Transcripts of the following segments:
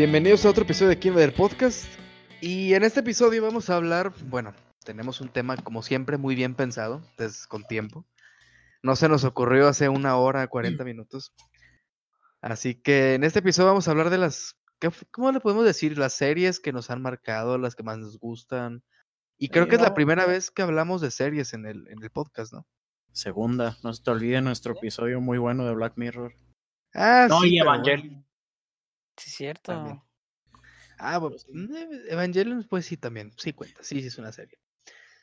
Bienvenidos a otro episodio de Kimber Podcast. Y en este episodio vamos a hablar, bueno, tenemos un tema como siempre muy bien pensado, desde con tiempo. No se nos ocurrió hace una hora, 40 minutos. Así que en este episodio vamos a hablar de las, ¿qué- ¿cómo le podemos decir? Las series que nos han marcado, las que más nos gustan. Y creo que es la primera vez que hablamos de series en el, en el podcast, ¿no? Segunda, no se te olvide nuestro episodio muy bueno de Black Mirror. Ah, No, sí, y Evangelion. Bueno. Sí, es cierto. También. Ah, bu- mm, Evangelion, pues sí, también. Sí cuenta, sí, sí es una serie.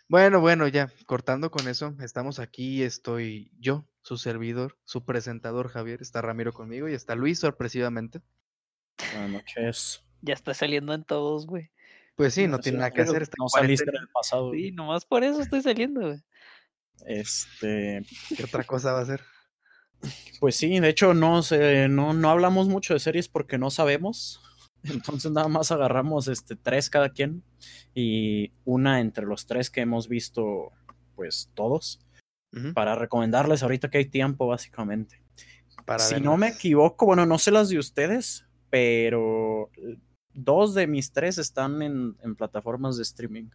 Bueno, bueno, ya, cortando con eso, estamos aquí, estoy yo, su servidor, su presentador Javier, está Ramiro conmigo y está Luis sorpresivamente. Buenas noches. Ya está saliendo en todos, güey. Pues sí, no tiene nada que hacer. Está en No saliste en el pasado. Sí, nomás por eso estoy saliendo, güey. Este, ¿Qué otra cosa va a hacer? Pues sí, de hecho no sé, no, no hablamos mucho de series porque no sabemos. Entonces nada más agarramos este tres cada quien y una entre los tres que hemos visto, pues todos, para recomendarles ahorita que hay tiempo, básicamente. Para si no me equivoco, bueno, no sé las de ustedes, pero dos de mis tres están en, en plataformas de streaming.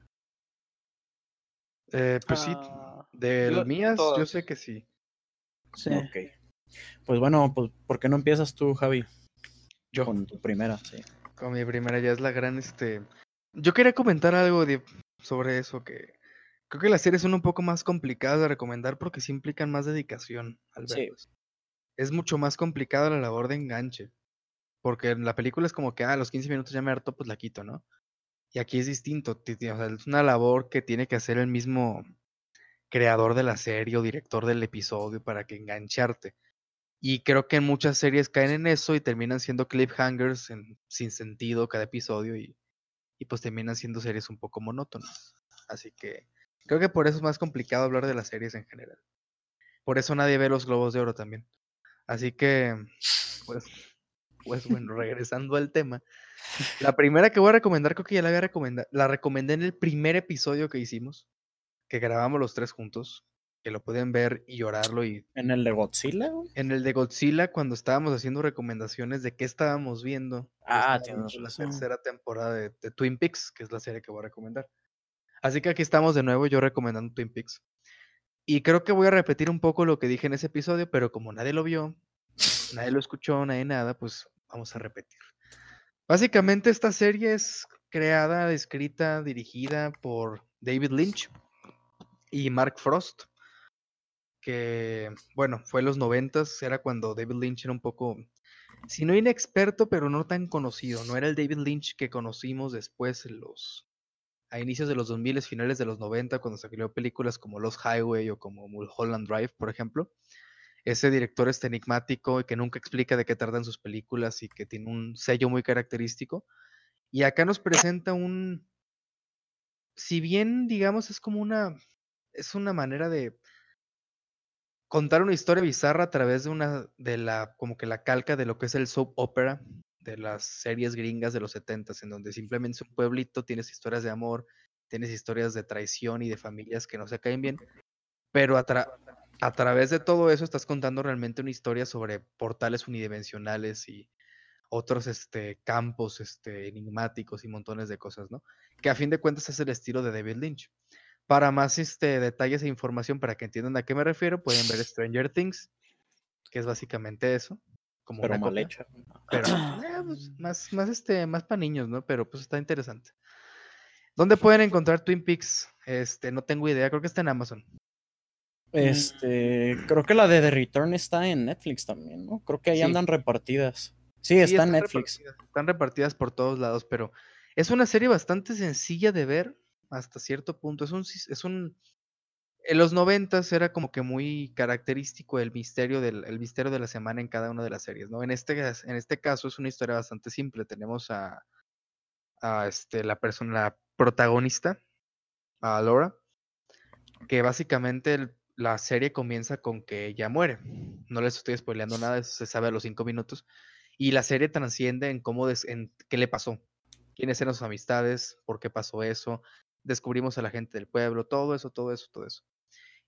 Eh, pues sí, Ah, de las mías, yo sé que sí. sí. Ok. Pues bueno, pues ¿por qué no empiezas tú, Javi? Yo, Con tu primera, sí. con mi primera ya es la gran, este... Yo quería comentar algo de, sobre eso, que creo que las series son un poco más complicadas de recomendar porque sí implican más dedicación al Sí. Es mucho más complicada la labor de enganche, porque en la película es como que, ah, a los 15 minutos ya me harto, pues la quito, ¿no? Y aquí es distinto, ti- ti- o sea, es una labor que tiene que hacer el mismo creador de la serie o director del episodio para que engancharte. Y creo que en muchas series caen en eso y terminan siendo cliffhangers en- sin sentido cada episodio y, y pues terminan siendo series un poco monótonas. Así que creo que por eso es más complicado hablar de las series en general. Por eso nadie ve los Globos de Oro también. Así que, pues, pues bueno, regresando al tema. La primera que voy a recomendar, creo que ya la había recomendado. La recomendé en el primer episodio que hicimos, que grabamos los tres juntos, que lo pueden ver y llorarlo y En el de Godzilla, güey. en el de Godzilla, cuando estábamos haciendo recomendaciones de qué estábamos viendo. Ah, tienes la razón. tercera temporada de, de Twin Peaks, que es la serie que voy a recomendar. Así que aquí estamos de nuevo, yo recomendando Twin Peaks. Y creo que voy a repetir un poco lo que dije en ese episodio, pero como nadie lo vio, nadie lo escuchó, nadie nada, pues vamos a repetir. Básicamente esta serie es creada, escrita, dirigida por David Lynch y Mark Frost que, bueno, fue en los noventas, era cuando David Lynch era un poco, si no inexperto, pero no tan conocido, no era el David Lynch que conocimos después en los, a inicios de los 2000, finales de los 90, cuando salió películas como Los Highway o como Mulholland Drive, por ejemplo. Ese director este enigmático y que nunca explica de qué tratan sus películas y que tiene un sello muy característico. Y acá nos presenta un, si bien digamos es como una, es una manera de contar una historia bizarra a través de una de la como que la calca de lo que es el soap opera de las series gringas de los 70 en donde simplemente es un pueblito, tienes historias de amor, tienes historias de traición y de familias que no se caen bien, pero a, tra- a través de todo eso estás contando realmente una historia sobre portales unidimensionales y otros este, campos este, enigmáticos y montones de cosas, ¿no? Que a fin de cuentas es el estilo de David Lynch. Para más este, detalles e información, para que entiendan a qué me refiero, pueden ver Stranger Things, que es básicamente eso. Como Pero una mal copia, hecha. Pero eh, pues, más, más, este, más para niños, ¿no? Pero pues está interesante. ¿Dónde pueden encontrar Twin Peaks? Este, no tengo idea, creo que está en Amazon. Este, creo que la de The Return está en Netflix también, ¿no? Creo que ahí Sí. andan repartidas. Sí, Sí, está en Netflix. repartidas, Están repartidas por todos lados, pero es una serie bastante sencilla de ver hasta cierto punto. Es un, es un, en los noventas era como que muy característico el misterio del el misterio de la semana en cada una de las series, ¿no? En este, en este caso es una historia bastante simple. Tenemos a, este, la persona, la protagonista, a Laura, que básicamente la serie comienza con que ella muere. No les estoy spoileando nada, eso se sabe a los cinco minutos. Y la serie transciende en cómo, des- en qué le pasó, quiénes eran sus amistades, por qué pasó eso, descubrimos a la gente del pueblo, todo eso, todo eso, todo eso.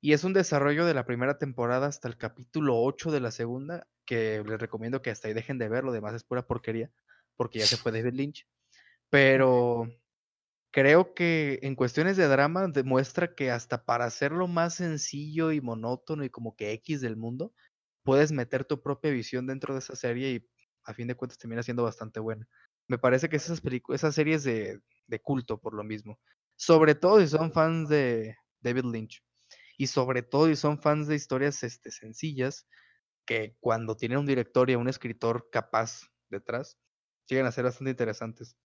Y es un desarrollo de la primera temporada hasta el capítulo 8 de la segunda, que les recomiendo que hasta ahí dejen de ver, lo demás es pura porquería, porque ya se fue David Lynch. Pero creo que en cuestiones de drama demuestra que hasta para hacerlo más sencillo y monótono y como que X del mundo, puedes meter tu propia visión dentro de esa serie y a fin de cuentas termina siendo bastante buena. Me parece que esas, esas series de, de culto por lo mismo. Sobre todo si son fans de David Lynch. Y sobre todo si son fans de historias este, sencillas, que cuando tienen un director y un escritor capaz detrás, llegan a ser bastante interesantes.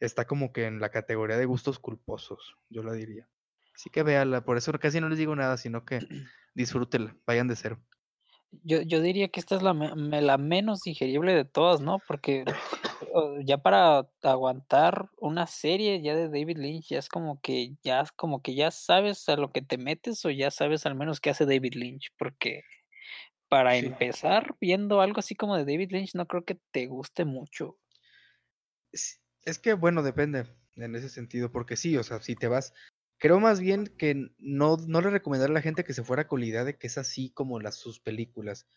Está como que en la categoría de gustos culposos, yo lo diría. Así que véala, por eso casi no les digo nada, sino que disfrútenla, vayan de cero. Yo, yo diría que esta es la, la menos digerible de todas, ¿no? Porque ya para aguantar una serie ya de David Lynch, ya es como que ya como que ya sabes a lo que te metes o ya sabes al menos qué hace David Lynch, porque para empezar viendo algo así como de David Lynch no creo que te guste mucho. Es que bueno, depende en ese sentido, porque sí, o sea, si te vas Creo más bien que no, no le recomendaría a la gente que se fuera con la idea de que es así como las sus películas.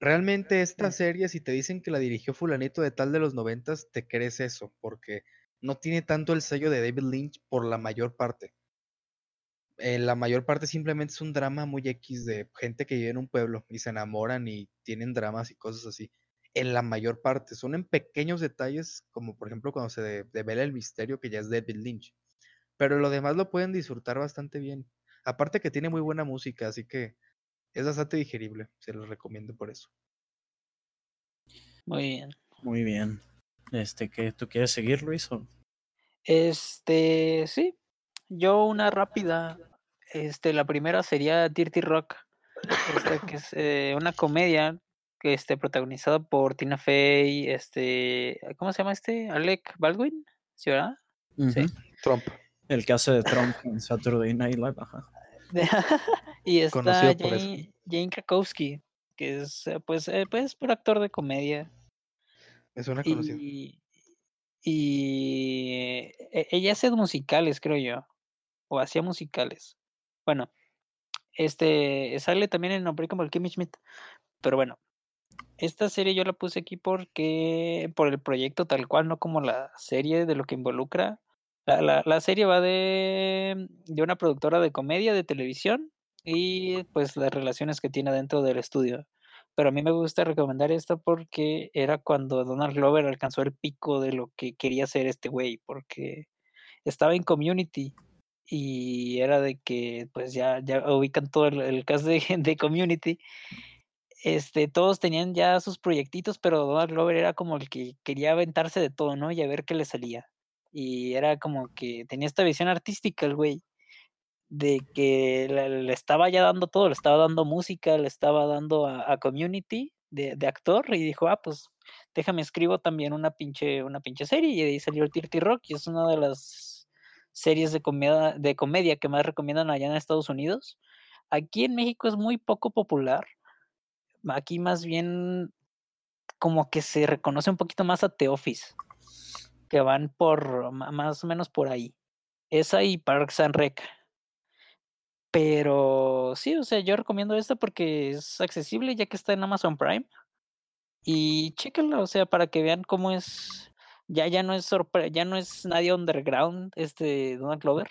Realmente esta serie, si te dicen que la dirigió fulanito de tal de los noventas, te crees eso, porque no tiene tanto el sello de David Lynch por la mayor parte. Eh, la mayor parte simplemente es un drama muy X de gente que vive en un pueblo y se enamoran y tienen dramas y cosas así. En la mayor parte, son en pequeños detalles, como por ejemplo cuando se devela el misterio que ya es David Lynch pero lo demás lo pueden disfrutar bastante bien. Aparte que tiene muy buena música, así que es bastante digerible. Se los recomiendo por eso. Muy bien. Muy bien. Este, ¿qué tú quieres seguir, Luis? Este, sí. Yo una rápida. Este, la primera sería Dirty Rock. Este, que es eh, una comedia que este, protagonizada por Tina Fey, este, ¿cómo se llama este? Alec Baldwin, ¿sí verdad? Sí. Trump. El que hace de Trump en Saturday Night Live, ajá. y está Jane, Jane, Krakowski, que es eh, pues, eh, pues por actor de comedia. Es una conocida. Y, y e, ella hace musicales, creo yo. O hacía musicales. Bueno, este sale también en Unbreakable Kimmy Schmidt. Pero bueno, esta serie yo la puse aquí porque por el proyecto tal cual, no como la serie de lo que involucra. La, la, serie va de, de una productora de comedia de televisión y pues las relaciones que tiene dentro del estudio. Pero a mí me gusta recomendar esta porque era cuando Donald Glover alcanzó el pico de lo que quería hacer este güey, porque estaba en Community y era de que pues ya, ya ubican todo el, el cast de, de Community. Este, todos tenían ya sus proyectitos, pero Donald Glover era como el que quería aventarse de todo, ¿no? Y a ver qué le salía. Y era como que tenía esta visión artística el güey, de que le, estaba ya dando todo, le estaba dando música, le estaba dando a, community de, actor y dijo, ah, pues déjame escribo también una pinche, una pinche serie y ahí salió el Dirty Rock y es una de las series de comedia, de comedia que más recomiendan allá en Estados Unidos. Aquí en México es muy poco popular. Aquí más bien como que se reconoce un poquito más a The Office que van por más o menos por ahí. Esa y Parks and Rec. Pero sí, o sea, yo recomiendo esta porque es accesible ya que está en Amazon Prime. Y chéquenla, o sea, para que vean cómo es. Ya, ya no es sorpre ya no es nadie underground, este Donald Clover.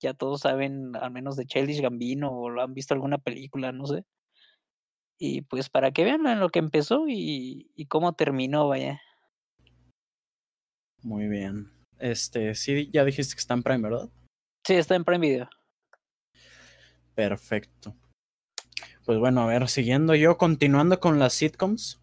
Ya todos saben, al menos de Childish Gambino, o lo han visto alguna película, no sé. Y pues para que vean en lo que empezó y, y cómo terminó, vaya. Muy bien. Este, sí, ya dijiste que está en Prime, ¿verdad? Sí, está en Prime Video. Perfecto. Pues bueno, a ver, siguiendo yo, continuando con las sitcoms,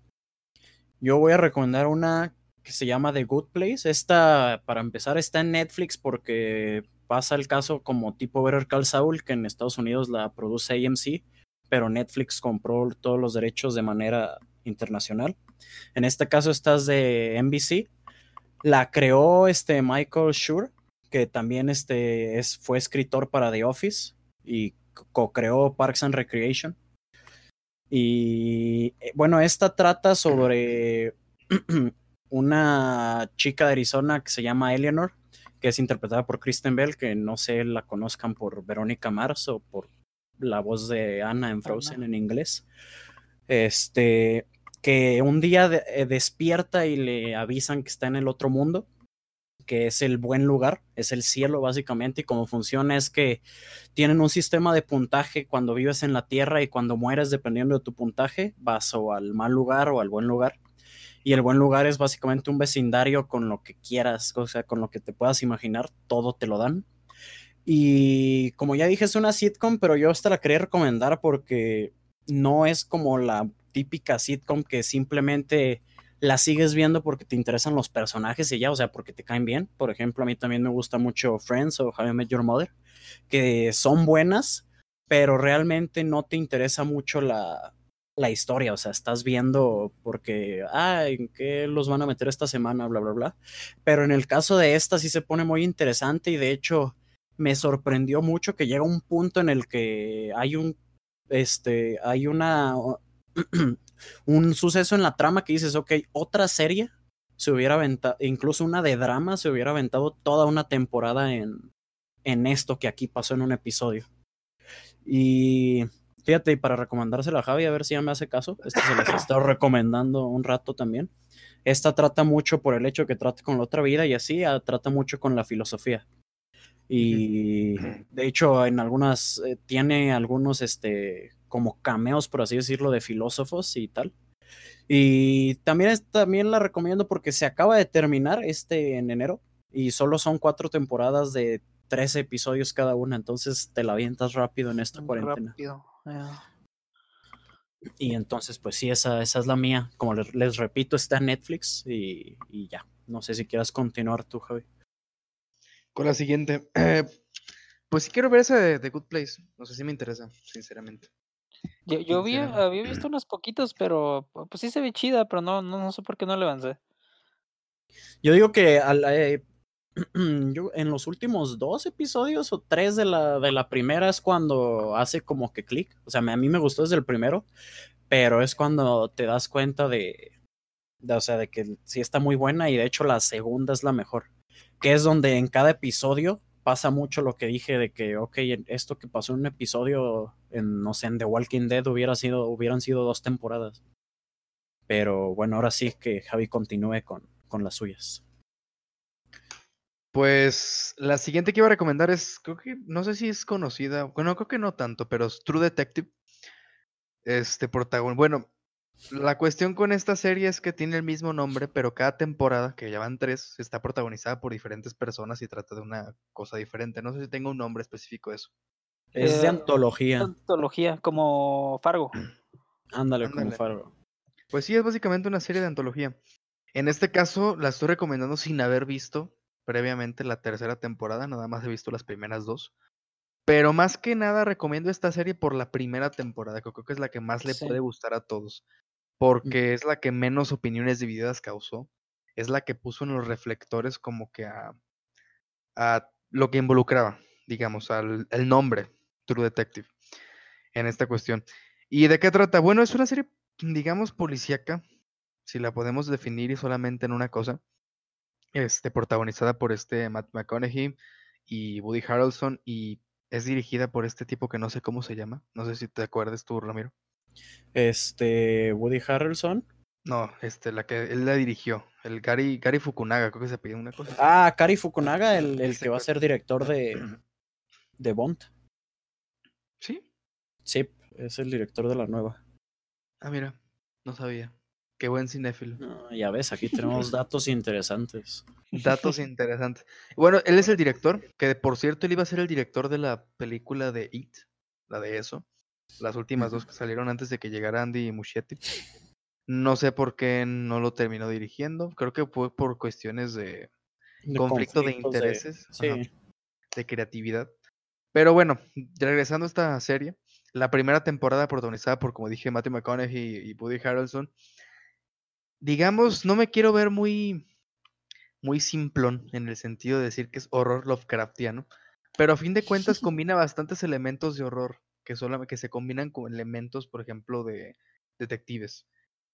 yo voy a recomendar una que se llama The Good Place. Esta, para empezar, está en Netflix porque pasa el caso como tipo Better Call Saul, que en Estados Unidos la produce AMC, pero Netflix compró todos los derechos de manera internacional. En este caso estás de NBC la creó este Michael Schur, que también este es, fue escritor para The Office y co-creó Parks and Recreation. Y eh, bueno, esta trata sobre una chica de Arizona que se llama Eleanor, que es interpretada por Kristen Bell, que no sé la conozcan por Verónica Mars o por la voz de Anna en Frozen en inglés. Este, que un día eh, despierta y le avisan que está en el otro mundo, que es el buen lugar, es el cielo básicamente, y cómo funciona es que tienen un sistema de puntaje cuando vives en la Tierra y cuando mueres, dependiendo de tu puntaje, vas o al mal lugar o al buen lugar. Y el buen lugar es básicamente un vecindario con lo que quieras, o sea, con lo que te puedas imaginar, todo te lo dan. Y como ya dije, es una sitcom, pero yo esta la quería recomendar porque no es como la típica sitcom que simplemente la sigues viendo porque te interesan los personajes y ya, o sea, porque te caen bien. Por ejemplo, a mí también me gusta mucho Friends o How I Met Your Mother, que son buenas, pero realmente no te interesa mucho la, la historia, o sea, estás viendo porque, ah, ¿en qué los van a meter esta semana? Bla, bla, bla. Pero en el caso de esta sí se pone muy interesante y de hecho me sorprendió mucho que llega un punto en el que hay un, este, hay una, un suceso en la trama que dices, ok, otra serie se hubiera aventado, incluso una de drama se hubiera aventado toda una temporada en, en esto que aquí pasó en un episodio. Y fíjate, y para recomendársela a Javi, a ver si ya me hace caso, esta se las he estado recomendando un rato también. Esta trata mucho por el hecho que trata con la otra vida y así, ah, trata mucho con la filosofía. Y de hecho, en algunas, eh, tiene algunos, este, como cameos, por así decirlo, de filósofos y tal. Y también, es- también la recomiendo porque se acaba de terminar este en enero y solo son cuatro temporadas de 13 episodios cada una, entonces te la avientas rápido en esta cuarentena. Rápido. Y entonces, pues sí, esa, esa es la mía. Como les, les repito, está en Netflix y, y ya. No sé si quieras continuar tú, Javi. Con la siguiente. eh, pues sí quiero ver esa de The Good Place. No sé si me interesa, sinceramente. Yo, yo vi, había visto unos poquitos, pero pu- pues sí se ve chida, pero no, no, no sé por qué no le avancé. Yo digo que al- eh, yo, en los últimos dos episodios o tres de la, de la primera es cuando hace como que clic. O sea, me- a mí me gustó desde el primero, pero es cuando te das cuenta de, de, o sea, de que sí está muy buena y de hecho la segunda es la mejor. Que es donde en cada episodio pasa mucho lo que dije de que, ok, esto que pasó en un episodio, en, no sé, en The Walking Dead hubiera sido, hubieran sido dos temporadas. Pero bueno, ahora sí que Javi continúe con, con las suyas. Pues la siguiente que iba a recomendar es, creo que, no sé si es conocida, bueno, creo que no tanto, pero es True Detective. Este protagonista, bueno, la cuestión con esta serie es que tiene el mismo nombre, pero cada temporada, que ya van tres, está protagonizada por diferentes personas y trata de una cosa diferente. No sé si tenga un nombre específico de eso. Es de Eh, antología. Antología, como Fargo. Ándale, como. Fargo. Pues sí, es básicamente una serie de antología. En este caso, la estoy recomendando sin haber visto previamente la tercera temporada, nada más he visto las primeras dos. Pero más que nada recomiendo esta serie por la primera temporada, que creo que es la que más le Sí. puede gustar a todos, porque es la que menos opiniones divididas causó, es la que puso en los reflectores como que a, a lo que involucraba, digamos, al el nombre True Detective en esta cuestión. ¿Y de qué trata? Bueno, es una serie, digamos, policíaca, si la podemos definir y solamente en una cosa, este, protagonizada por este Matt McConaughey y Woody Harrelson y es dirigida por este tipo que no sé cómo se llama, no sé si te acuerdas tú, Ramiro. Este, Woody Harrelson. No, este, la que él la dirigió, el Gary, Gary Fukunaga, creo que se pidió una cosa. Ah, Kari Fukunaga, el, el que va a ser director de, de Bond. ¿Sí? Sí, es el director de la nueva. Ah, mira, no sabía. Qué buen cinéfilo. Ah, ya ves, aquí tenemos datos interesantes. Datos interesantes. Bueno, él es el director, que por cierto, él iba a ser el director de la película de It, la de eso. Las últimas dos que salieron antes de que llegara Andy Muschietti. No sé por qué no lo terminó dirigiendo. Creo que fue por cuestiones de De conflicto de intereses, sí, ajá, de creatividad. Pero bueno, regresando a esta serie, la primera temporada protagonizada por, como dije, Matthew McConaughey y Woody Harrelson, digamos, no me quiero ver muy, muy simplón en el sentido de decir que es horror Lovecraftiano, pero a fin de cuentas combina bastantes elementos de horror que, solamente, que se combinan con elementos, por ejemplo, de detectives.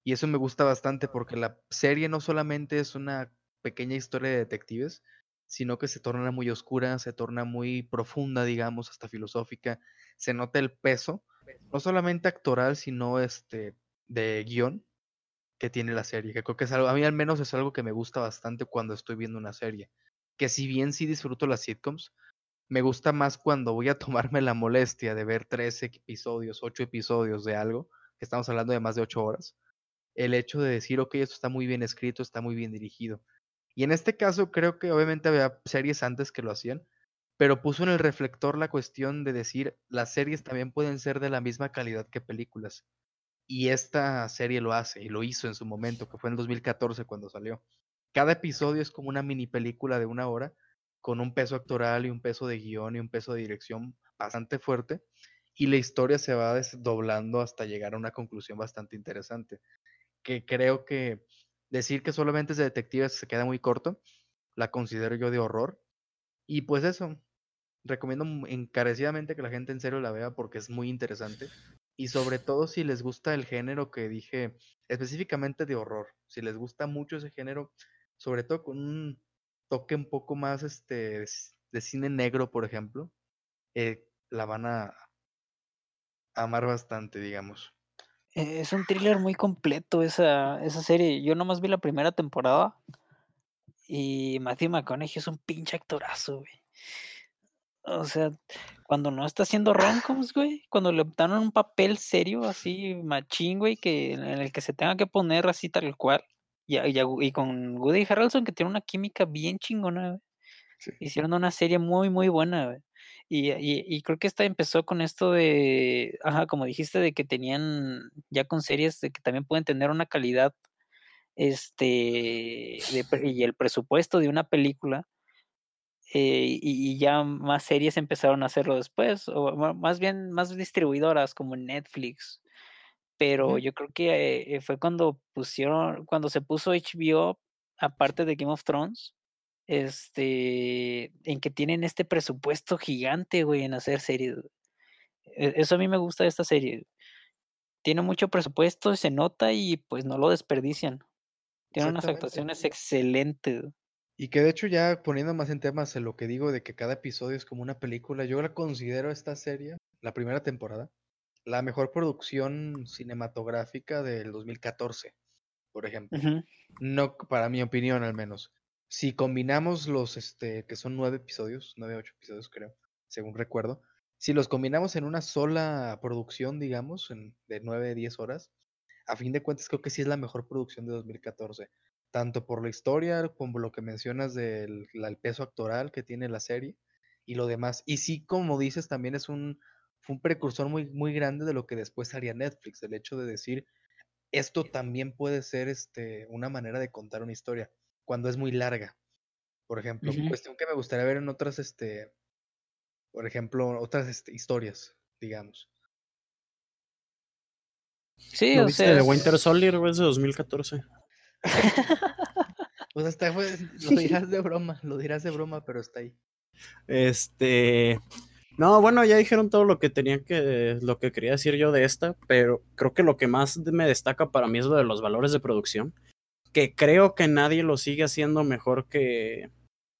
Y eso me gusta bastante porque la serie no solamente es una pequeña historia de detectives, sino que se torna muy oscura, se torna muy profunda, digamos, hasta filosófica. Se nota el peso, no solamente actoral, sino este de guion, que tiene la serie, que creo que es algo, a mí al menos es algo que me gusta bastante cuando estoy viendo una serie, que si bien sí disfruto las sitcoms, me gusta más cuando voy a tomarme la molestia de ver tres episodios, ocho episodios de algo, que estamos hablando de más de ocho horas, el hecho de decir, ok, esto está muy bien escrito, está muy bien dirigido. Y en este caso creo que obviamente había series antes que lo hacían, pero puso en el reflector la cuestión de decir, las series también pueden ser de la misma calidad que películas. Y esta serie lo hace, y lo hizo en su momento, que fue en 2014 cuando salió. Cada episodio es como una mini película de una hora, con un peso actoral y un peso de guion y un peso de dirección bastante fuerte, y la historia se va desdoblando hasta llegar a una conclusión bastante interesante, que creo que decir que solamente es de detectives se queda muy corto, la considero yo de horror, y pues eso, recomiendo encarecidamente que la gente en serio la vea porque es muy interesante. Y sobre todo si les gusta el género que dije, específicamente de horror. Si les gusta mucho ese género, sobre todo con un toque un poco más este de cine negro, por ejemplo, eh, la van a amar bastante, digamos. E-, es un thriller muy completo esa, esa serie. Yo nomás vi la primera temporada y Matthew McConaughey es un pinche actorazo, güey. O sea, cuando no está haciendo roncos, güey, cuando le dan un papel serio, así, machín, güey, que, en el que se tenga que poner así tal cual. Y, y, con Woody Harrelson, que tiene una química bien chingona, güey. Hicieron una serie muy, muy buena, güey. Y, y, creo que esta empezó con esto de, ajá, como dijiste, de que tenían ya con series de que también pueden tener una calidad, este, y el presupuesto de una película eh, y, ya más series empezaron a hacerlo después, o más bien más distribuidoras como Netflix. Pero yo creo que eh, fue cuando pusieron, cuando se puso HBO, aparte de Game of Thrones, este, en que tienen este presupuesto gigante, güey, en hacer series. E, eso a mí me gusta de esta serie. Tiene mucho presupuesto, se nota y pues no lo desperdician. Tiene unas actuaciones excelentes. Y que de hecho ya poniendo más en temas en lo que digo de que cada episodio es como una película, yo la considero esta serie, la primera temporada, la mejor producción cinematográfica del 2014, por ejemplo. No, para mi opinión al menos. Si combinamos los, este, que son nueve episodios, nueve, ocho episodios creo, según recuerdo, si los combinamos en una sola producción, digamos, en, de nueve, diez horas, a fin de cuentas creo que sí es la mejor producción de 2014 tanto por la historia como lo que mencionas del peso actoral que tiene la serie y lo demás. Y sí, como dices, también es un, fue un precursor muy, muy grande de lo que después haría Netflix, el hecho de decir, esto también puede ser este, una manera de contar una historia cuando es muy larga. Por ejemplo, cuestión que me gustaría ver en otras, este, por ejemplo, otras este, historias, digamos. Sí, o sea, de Winter Soldier es de 2014. pues hasta fue, lo dirás de broma, lo dirás de broma, pero está ahí. Este. No, bueno, ya dijeron todo lo que tenía que, lo que quería decir yo de esta, pero creo que lo que más me destaca para mí es lo de los valores de producción, que creo que nadie lo sigue haciendo mejor que,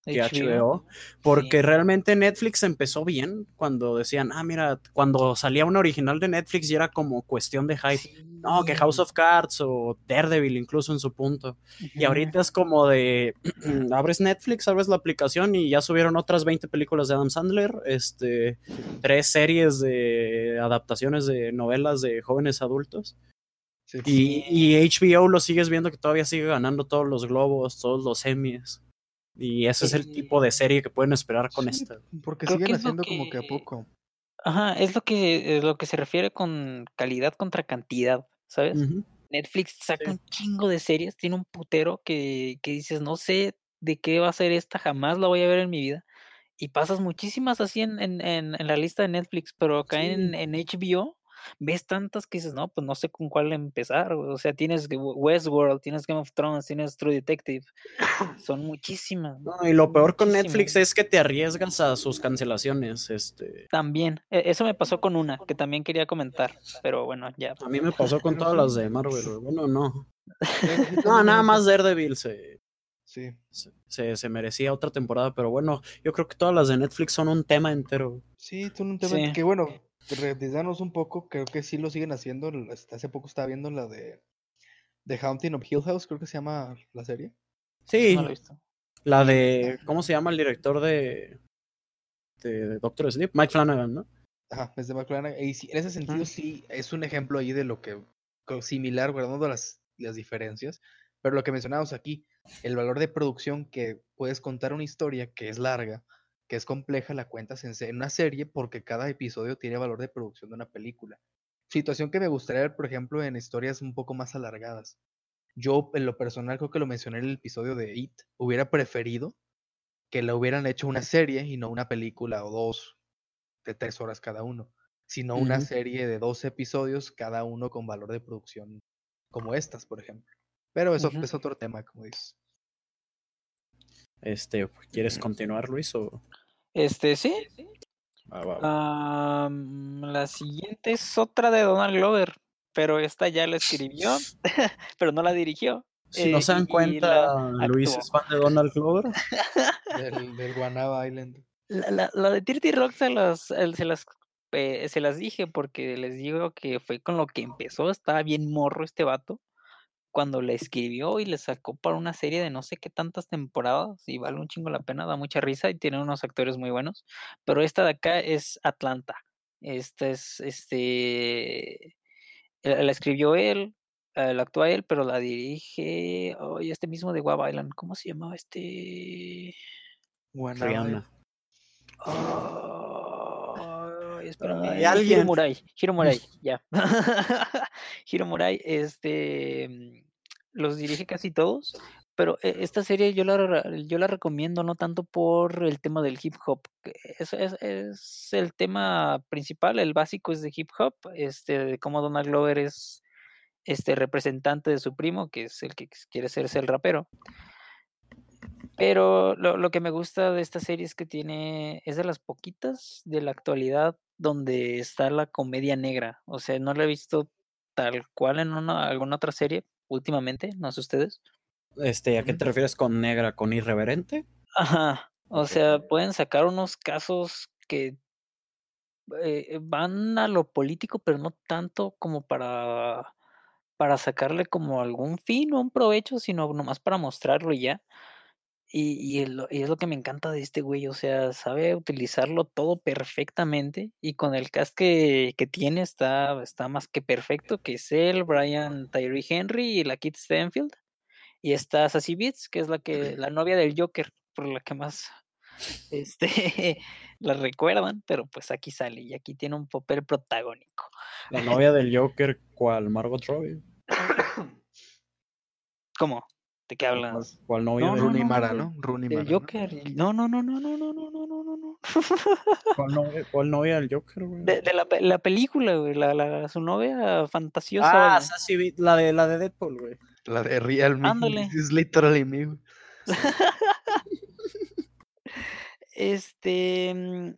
que HBO, porque realmente Netflix empezó bien cuando decían, ah, mira, cuando salía una original de Netflix y era como cuestión de hype, no, que House of Cards o Daredevil incluso en su punto, y ahorita es como de, abres Netflix, abres la aplicación y ya subieron otras 20 películas de Adam Sandler, este, tres series de adaptaciones de novelas de jóvenes adultos. Y, y HBO lo sigues viendo que todavía sigue ganando todos los globos, todos los Emmys. Y ese es el tipo de serie que pueden esperar con esta. Porque siguen haciendo como que a poco. Ajá, es lo que es lo que se refiere con calidad contra cantidad, ¿sabes? Netflix saca un chingo de series, tiene un putero que, que dices, no sé de qué va a ser esta, jamás la voy a ver en mi vida. Y pasas muchísimas así en, en, en, la lista de Netflix, pero acá en, en HBO ves tantas que dices, no, pues no sé con cuál empezar. O sea, tienes Westworld, tienes Game of Thrones, tienes True Detective. Son muchísimas. No, y lo peor con Netflix es que te arriesgas a sus cancelaciones. Este. También. E, eso me pasó con una que también quería comentar. Pero bueno, ya. A mí me pasó con todas las de Marvel. Bueno, no. no, nada más Daredevil se, Sí. Se, se, merecía otra temporada, pero bueno, yo creo que todas las de Netflix son un tema entero. Sí, son un tema que bueno, revisarnos un poco, creo que sí lo siguen haciendo. Hace poco estaba viendo la de The Haunting of Hill House, creo que se llama la serie. Sí, No lo he visto. la de. ¿Cómo se llama el director de. de Doctor Sleep? Mike Flanagan, ¿no? Ajá, es de McLaren. Y sí, en ese sentido, sí, es un ejemplo ahí de lo que, similar, guardando las, las diferencias, pero lo que mencionamos aquí, el valor de producción que puedes contar una historia que es larga, que es compleja, la cuentas en, una serie porque cada episodio tiene valor de producción de una película. Situación que me gustaría ver, por ejemplo, en historias un poco más alargadas. Yo, en lo personal, creo que lo mencioné en el episodio de It, hubiera preferido que la hubieran hecho una serie y no una película o dos de tres horas cada uno, sino una serie de 12 episodios, cada uno con valor de producción como estas, por ejemplo. Pero eso es otro tema, como dices. Este, ¿quieres continuar, Luis? O... Este, sí. Ah, va, va. Am, la siguiente es otra de Donald Glover, pero esta ya la escribió, pero no la dirigió. Si no eh, se dan cuenta, Luis es fan de Donald Glover. Del, del Guanaba Island. La, la, la de Dirty Rock se las, se las, eh, se las dije porque les digo que fue con lo que empezó. Estaba bien morro este vato. Cuando le escribió y le sacó para una serie de no sé qué tantas temporadas y vale un chingo la pena, da mucha risa y tiene unos actores muy buenos. Pero esta de acá es Atlanta. Esta es, este, la escribió él, eh, la actúa él, pero la dirige, ay, este mismo de Guava Island, ¿cómo se llamaba este? Rihanna. Espérame. Ay, Hiro. Murai, Hiro Murai, ya. Hiro Murai, este, mm, los dirige casi todos, pero e- esta serie yo la, yo la recomiendo no tanto por el tema del hip hop, es, es, es el tema principal, el básico es de hip hop, este, de cómo Donald Glover es este representante de su primo, que es el que quiere serse el rapero. Pero lo, lo que me gusta de esta serie es que tiene, es de las poquitas de la actualidad donde está la comedia negra. O sea, no la he visto tal cual en una, alguna otra serie últimamente, no sé ustedes. Este, ¿a qué te refieres con negra? ¿Con irreverente? Ajá. O sea, pueden sacar unos casos que eh, van a lo político, pero no tanto como para, para sacarle como algún fin o un provecho, sino nomás para mostrarlo y ya. Y, y, el- y es lo que me encanta de este güey, o sea, sabe utilizarlo todo perfectamente y con el cast que, que tiene está, está más que perfecto, que es él, Brian Tyree Henry y la Kit Stanfield. Y está Sassy Beats, que es la que, la novia del Joker, por la que más este, la recuerdan, pero pues aquí sale y aquí tiene un papel protagónico. La novia del Joker, ¿cuál? Margot Robbie. ¿Cómo? ¿De qué ¿Cuál- hablas? ¿Cuál novia No, no, Rooney Mara, ¿no? Rooney Mara. ¿no? Joker. No, no, no, no, no, no, no, no, no, no. ¿Cuál novia, cuál novia del Joker, güey? De, de la, pe- la película, güey, la, la, su novia fantasiosa. ah. Sassy Beat, la de, la de Deadpool, güey. La de Real Me. Ándale. Is literally me. güey. Este, mm,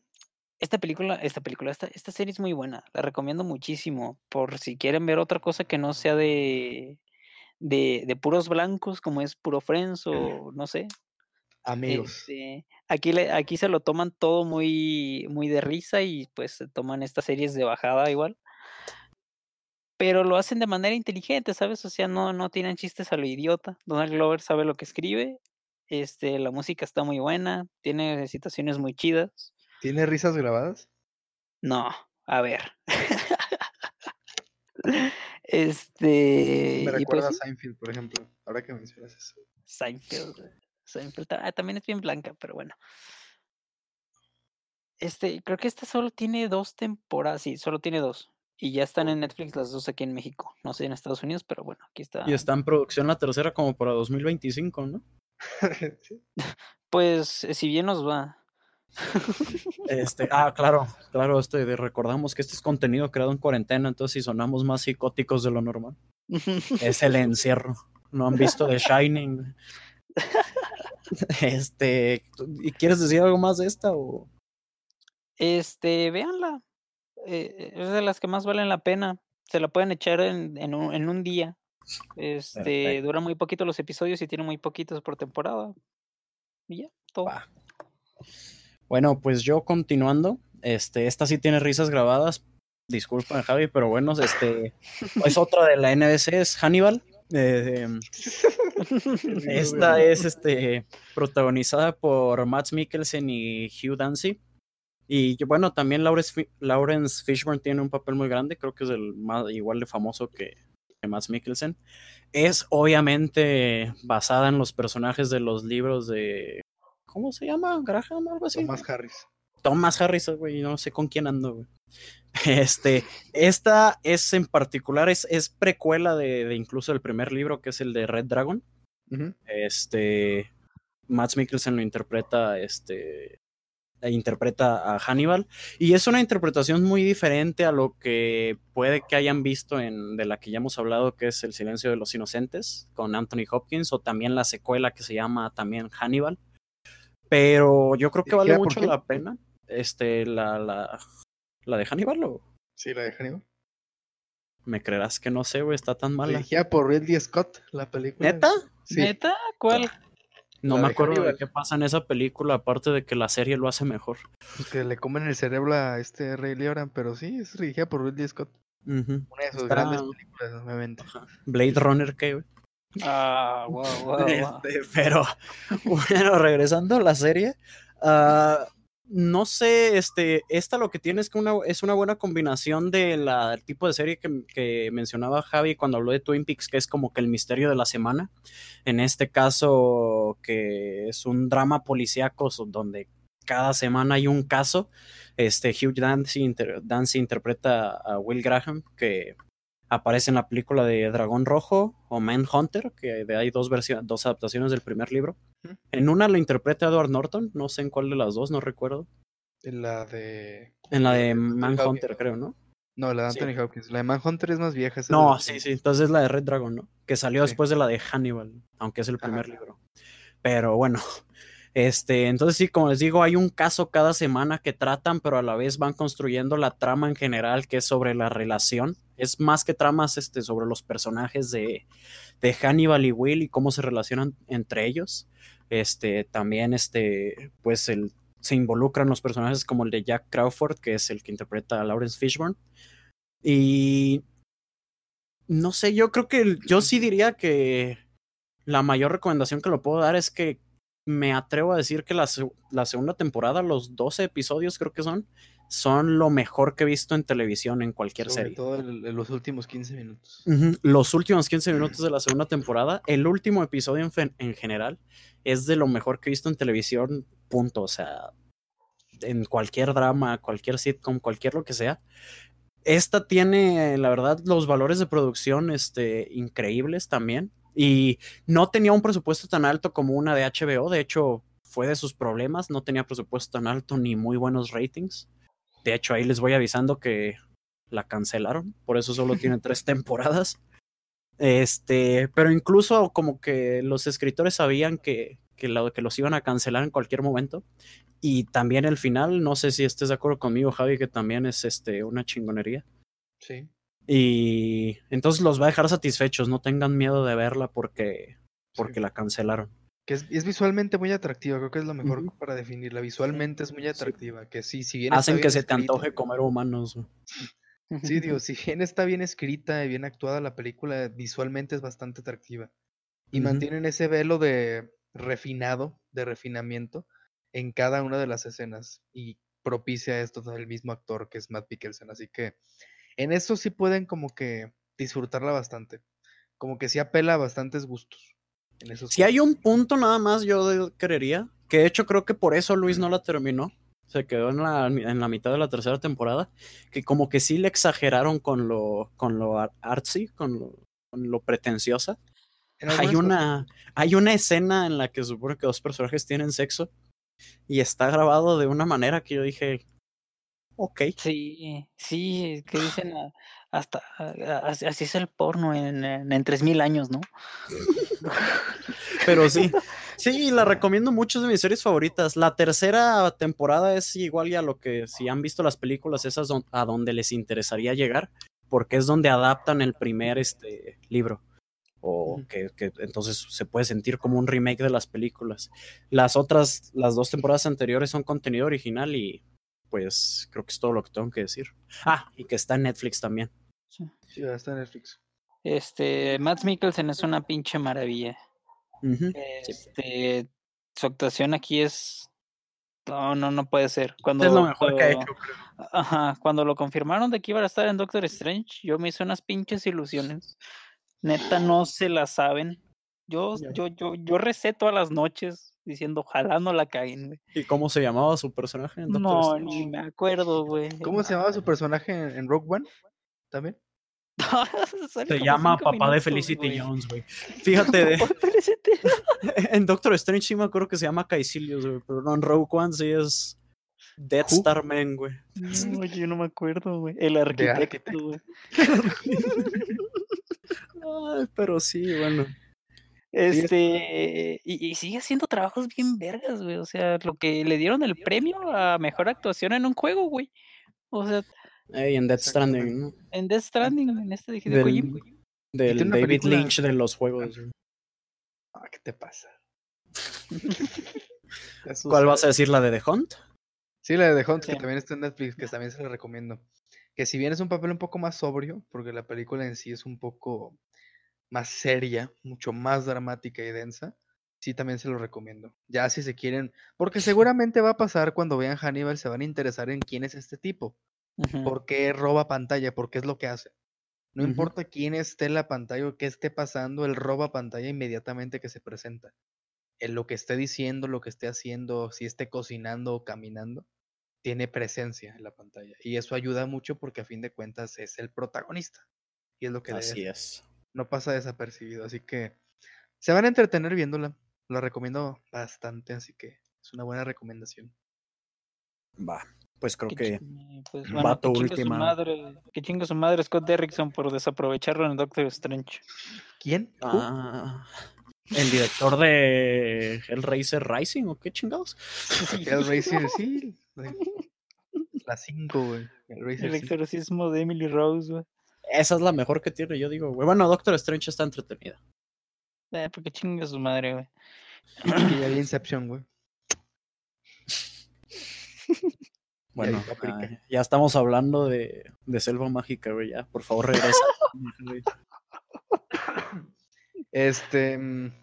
esta película, esta película, esta, esta serie es muy buena. La recomiendo muchísimo. Por si quieren ver otra cosa que no sea de, de, de puros blancos, como es puro Friends o no sé. Amigos. Este, aquí, le, aquí se lo toman todo muy, muy de risa y pues se toman estas series de bajada igual. Pero lo hacen de manera inteligente, ¿sabes? O sea, no, no tienen chistes a lo idiota. Donald Glover sabe lo que escribe. Este, la música está muy buena, tiene situaciones muy chidas. ¿Tiene risas grabadas? No, a ver. este. Me y pues recuerda a Seinfeld, por ejemplo. Ahora que mencionas eso. Seinfeld. Ah, también es bien blanca, pero bueno. Este, creo que esta solo tiene dos temporadas, sí, solo tiene dos. Y ya están en Netflix las dos aquí en México. No sé en Estados Unidos, pero bueno, aquí está. Y está en producción la tercera como para 2025, ¿no? Sí. Pues, eh, si bien nos va. Este, ah, claro, claro, este, recordamos que este es contenido creado en cuarentena, entonces si sonamos más psicóticos de lo normal, es el encierro. No han visto The Shining. Este, ¿y quieres decir algo más de esta o? Este, véanla. eh, es de las que más valen la pena. Se la pueden echar en, en un, en un día. Este, Perfecto. dura muy poquito los episodios y tiene muy poquitos por temporada. Y ya, todo. Bueno, pues yo continuando, este, esta sí tiene risas grabadas. Disculpen, Javi, pero bueno, este es otra de la NBC, es Hannibal, Eh, esta es este, protagonizada por Matt Mikkelsen y Hugh Dancy. Y bueno, también Lawrence, Lawrence Fishburne tiene un papel muy grande, creo que es el más igual de famoso que, que Matt Mikkelsen. Es obviamente basada en los personajes de los libros de. ¿Cómo se llama? ¿Graham o algo así? Thomas Harris. Thomas Harris, güey, no sé con quién ando, güey. Este, esta es en particular, es, es precuela de, de, incluso el primer libro, que es el de Red Dragon. Uh -huh. Este, Matt Mikkelsen lo interpreta, este, e interpreta a Hannibal. Y es una interpretación muy diferente a lo que puede que hayan visto en de la que ya hemos hablado, que es El silencio de los inocentes, con Anthony Hopkins, o también la secuela que se llama también Hannibal. Pero yo creo que vale mucho la pena. Este, la, la, la de Hannibal o. Sí, la de Hannibal. Me creerás que no sé, güey, está tan mala. Dirigida por Ridley Scott, la película. ¿Neta? Sí. ¿Neta? ¿Cuál? No La me de acuerdo de qué pasa en esa película, aparte de que la serie lo hace mejor. Pues que le comen el cerebro a este Ray Lioran, pero sí, es dirigida por Ridley Scott. Ujú. Una de sus Está- grandes películas, obviamente. Ajá. Blade Runner, ¿qué, güey? Ah, wow, wow, wow. Este, pero bueno, regresando a la serie, ah, no sé, este, esta lo que tiene es que una, es una buena combinación de la el tipo de serie que, que mencionaba Javi cuando habló de Twin Peaks, que es como que el misterio de la semana. En este caso, que es un drama policíaco donde cada semana hay un caso. Este Hugh Dancy, inter- Dancy interpreta a Will Graham, que aparece en la película de Dragón Rojo o Manhunter, que de- hay dos, versiones, dos adaptaciones del primer libro. En una lo interpreta Edward Norton, no sé en cuál de las dos, no recuerdo. En La de. En la de Manhunter, creo, ¿no? No, la de Sí. Anthony Hopkins. La de Manhunter es más vieja. No, sí, sí, entonces es la de Red Dragon, ¿no? Que salió Sí. después de la de Hannibal, aunque es el primer Ajá. libro. Pero bueno, este, entonces sí, como les digo, hay un caso cada semana que tratan, pero a la vez van construyendo la trama en general, que es sobre la relación. Es más que tramas este, sobre los personajes de, de Hannibal y Will y cómo se relacionan entre ellos. Este, también, este, pues se involucran los personajes como el de Jack Crawford, que es el que interpreta a Lawrence Fishburne. Y no sé, yo creo que yo sí diría que la mayor recomendación que lo puedo dar es que me atrevo a decir que la, la segunda temporada, los 12 episodios creo que son, son lo mejor que he visto en televisión en cualquier Sobre serie. todo el- los últimos 15 minutos. Los últimos 15 minutos de la segunda temporada, el último episodio en, en general, es de lo mejor que he visto en televisión, punto. O sea, en cualquier drama, cualquier sitcom, cualquier lo que sea. Esta tiene, la verdad, los valores de producción este, increíbles también. Y no tenía un presupuesto tan alto como una de HBO. De hecho, fue de sus problemas. No tenía presupuesto tan alto ni muy buenos ratings. De hecho, ahí les voy avisando que la cancelaron. Por eso solo tiene tres temporadas. Este, pero incluso como que los escritores sabían que, que, lo- que los iban a cancelar en cualquier momento. Y también el final, no sé si estés de acuerdo conmigo, Javi, que también es este, una chingonería. Sí. Y entonces los va a dejar satisfechos, no tengan miedo de verla porque, porque Sí. la cancelaron. Que es, es visualmente muy atractiva, creo que es lo mejor para definirla. Visualmente es muy atractiva, que sí, si bien Hacen que se te antoje comer humanos. Sí, digo, si bien está bien escrita y bien actuada la película, visualmente es bastante atractiva. Y mantienen ese velo de refinado, de refinamiento, en cada una de las escenas. Y propicia esto del mismo actor que es Matt Mikkelsen. Así que en eso sí pueden como que disfrutarla bastante. Como que sí apela a bastantes gustos. En esos Si hay un punto nada más, yo creería, que de hecho creo que por eso Luis no la terminó, se quedó en la, en la mitad de la tercera temporada, que como que sí le exageraron con lo, con lo ar- artsy, con lo, con lo pretenciosa. en Hay una, hay una escena en la que supone que dos personajes tienen sexo y está grabado de una manera que yo dije, ok. Sí, sí, que dicen hasta así es el porno en, en, en 3000 años, ¿no? Pero sí, sí, la recomiendo mucho, es de mis series favoritas. La tercera temporada es igual y a lo que si han visto las películas, esas don- a donde les interesaría llegar, porque es donde adaptan el primer este, libro. O que entonces se puede sentir como un remake de las películas. Las otras, las dos temporadas anteriores son contenido original y pues creo que es todo lo que tengo que decir. Ah, y que está en Netflix también. Sí. Está en Netflix. Este, Matt Mikkelsen es una pinche maravilla. Este, su actuación aquí es. No, no, no puede ser. Cuando, Es lo mejor que ha hecho, creo. Ajá, cuando lo confirmaron de que iba a estar en Doctor Strange, yo me hice unas pinches ilusiones. Neta, no se la saben. Yo, yo, yo, yo recé todas las noches diciendo, ojalá no la caguen, güey. ¿Y cómo se llamaba su personaje en Doctor No, Strange? ni me acuerdo, güey. ¿Cómo se llamaba su personaje en, en Rogue One? ¿También? Se llama Papá de Felicity. Jones, güey. Fíjate, de- en Doctor Strange sí me acuerdo que se llama Caecilius, güey, pero no en Rogue One sí es Death Who? Star Man, güey. No, yo no me acuerdo, güey. El arquitecto, güey. Ay, pero sí, bueno. Este, y, y sigue haciendo trabajos bien vergas, güey. O sea, lo que le dieron el premio a mejor actuación en un juego, güey. O sea, Ey, en Death Stranding, ¿no? en Death Stranding, en este de Hideo Del, Kojima. del David película- Lynch de los juegos. güey. Ah, ¿Qué te pasa? ¿Cuál vas a decir? ¿La de The Hunt? Sí, la de The Hunt, Sí. que también está en Netflix, que también se la recomiendo. Que si bien es un papel un poco más sobrio, porque la película en sí es un poco más seria, mucho más dramática y densa, sí también se lo recomiendo. Ya si se quieren, porque seguramente va a pasar cuando vean Hannibal, se van a interesar en quién es este tipo, por qué roba pantalla, por qué es lo que hace. No importa quién esté en la pantalla o qué esté pasando, él roba pantalla inmediatamente que se presenta. En lo que esté diciendo, lo que esté haciendo, si esté cocinando o caminando, tiene presencia en la pantalla. Y eso ayuda mucho porque a fin de cuentas es el protagonista. Y es lo que Así es. No pasa desapercibibido. Así que se van a entretener viéndola. La recomiendo bastante, así que es una buena recomendación. Va, pues creo Que pues, bueno, vato que chingue su madre, que chingue su madre Scott Derrickson por desaprovecharlo en Doctor Strange. ¿Quién? Ah, el director de Hellraiser Rising o qué chingados. Hellraiser, sí. la- La 5, güey. El 5. exorcismo de Emily Rose, güey. Esa es la mejor que tiene, yo digo, güey. Bueno, Doctor Strange está entretenida. Eh, porque chingue su madre, güey. Que ya vi Inception, güey. Bueno, ah, ya estamos hablando de, de Selva Mágica, güey. Ya, por favor, regresa. Este. mm,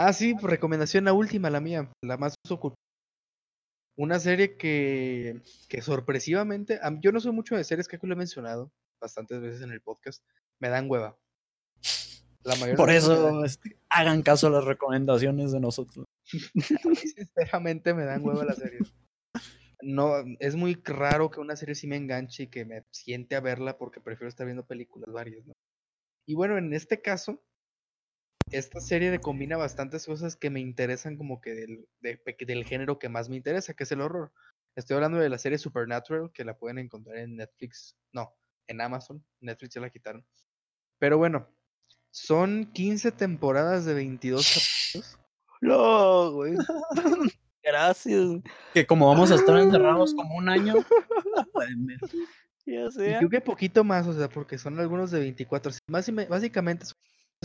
Ah, sí, pues, recomendación la última, la mía, la más oculta. Una serie que, que sorpresivamente, yo no soy mucho de series, creo que lo he mencionado bastantes veces en el podcast, me dan hueva. La Por eso, este, hagan caso a las recomendaciones de nosotros. dan- a mí sinceramente me dan hueva las series. No, es muy raro que una serie sí me enganche y que me siente a verla porque prefiero estar viendo películas varias, ¿no? Y bueno, en este caso, esta serie de combina bastantes cosas que me interesan como que del, de del género que más me interesa, que es el horror. Estoy hablando de la serie Supernatural, que la pueden encontrar en Netflix, no, en Amazon, Netflix ya la quitaron. Pero bueno, son 15 temporadas de 22 capítulos. No, güey. Gracias. güey. Que como vamos a estar encerrados como un año. Ya Y sea. creo que poquito más, o sea, porque son algunos de 24. Más y me- básicamente son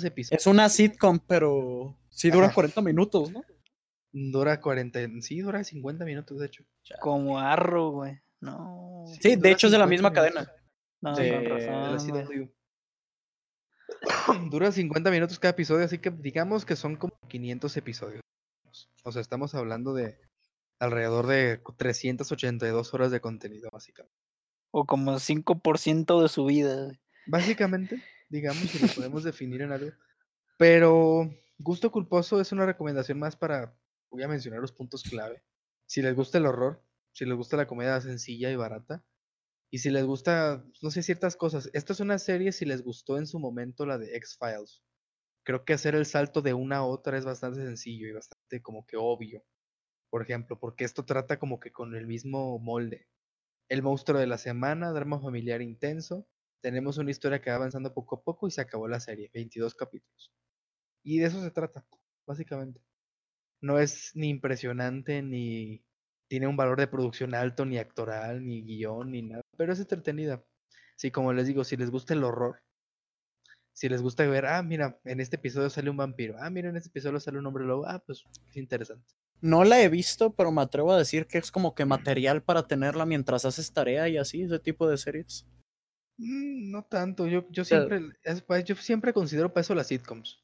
episodios. Es una sitcom, pero sí dura Ajá. 40 minutos, ¿no? Dura 40, sí, dura 50 minutos, de hecho. Como arro, güey. No. Sí, Sí, de hecho es de la 50 misma minutos. cadena. No, de- con de de la razón. CW. Dura 50 minutos cada episodio, así que digamos que son como 500 episodios. O sea, estamos hablando de alrededor de 382 horas de contenido, básicamente. O como 5% de su vida. güey. Básicamente, digamos, si lo podemos definir en algo. Pero Gusto Culposo es una recomendación más para, voy a mencionar los puntos clave. Si les gusta el horror, si les gusta la comedia sencilla y barata, y si les gusta, no sé, ciertas cosas. Esta es una serie, si les gustó en su momento la de X-Files. Creo que hacer el salto de una a otra es bastante sencillo y bastante como que obvio. Por ejemplo, porque esto trata como que con el mismo molde. El monstruo de la semana, drama familiar intenso, tenemos una historia que va avanzando poco a poco y se acabó la serie, 22 capítulos. Y de eso se trata, básicamente. No es ni impresionante, ni tiene un valor de producción alto, ni actoral, ni guion, ni nada, pero es entretenida. Sí, como les digo, si les gusta el horror, si les gusta ver, ah, mira, en este episodio sale un vampiro, ah, mira, en este episodio sale un hombre lobo, ah, pues es interesante. No la he visto, pero me atrevo a decir que es como que material para tenerla mientras haces tarea y así, ese tipo de series. Mm, no tanto, yo, yo siempre, es pa- yo siempre considero para eso las sitcoms.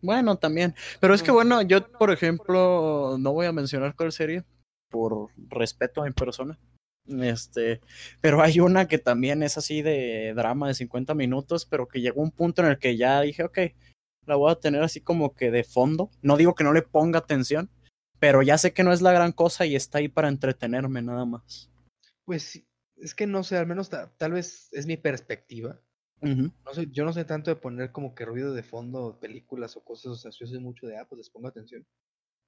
Bueno, también. Pero es que bueno, yo, por ejemplo, no voy a mencionar cuál serie por respeto a mi persona. Este, pero hay una que también es así de drama de 50 minutos, pero que llegó un punto en el que ya dije, ok, la voy a tener así como que de fondo. No digo que no le ponga atención, pero ya sé que no es la gran cosa y está ahí para entretenerme nada más. Pues sí, es que no sé, al menos ta- tal vez es mi perspectiva. No sé, yo no sé tanto de poner como que ruido de fondo, películas o cosas, o sea, yo soy mucho de, ah, pues les pongo atención.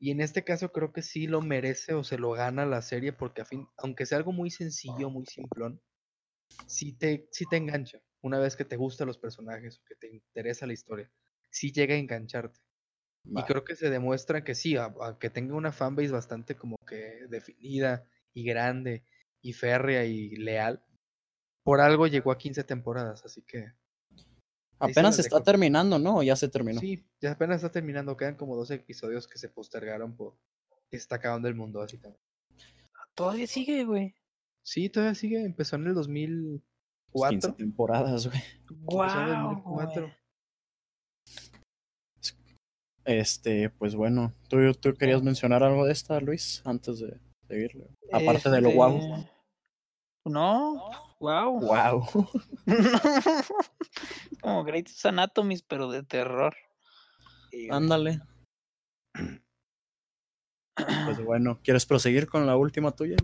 Y en este caso creo que sí lo merece o se lo gana la serie porque a fin, aunque sea algo muy sencillo, muy simplón, sí te, sí te engancha. Una vez que te gustan los personajes o que te interesa la historia, sí llega a engancharte. Y creo que se demuestra que sí, a- aunque tenga una fanbase bastante como que definida y grande y férrea y leal, por algo llegó a 15 temporadas, así que Apenas se está terminando, ¿no? ¿O ya se terminó? sí, ya apenas está terminando, quedan como 12 episodios que se postergaron por que se está acabando el mundo, básicamente. Todavía sigue, güey. Sí, todavía sigue, empezó en el Pues 2004. 15 temporadas, güey. empezó en el Guau, 2004. güey. Este, pues bueno, ¿tú, tú querías mencionar algo de esta, Luis, antes de seguirle? Aparte de lo guau. No, wow. Wow. Como Grey's Anatomy, pero de terror. Ándale. Pues bueno, ¿quieres proseguir con la última tuya?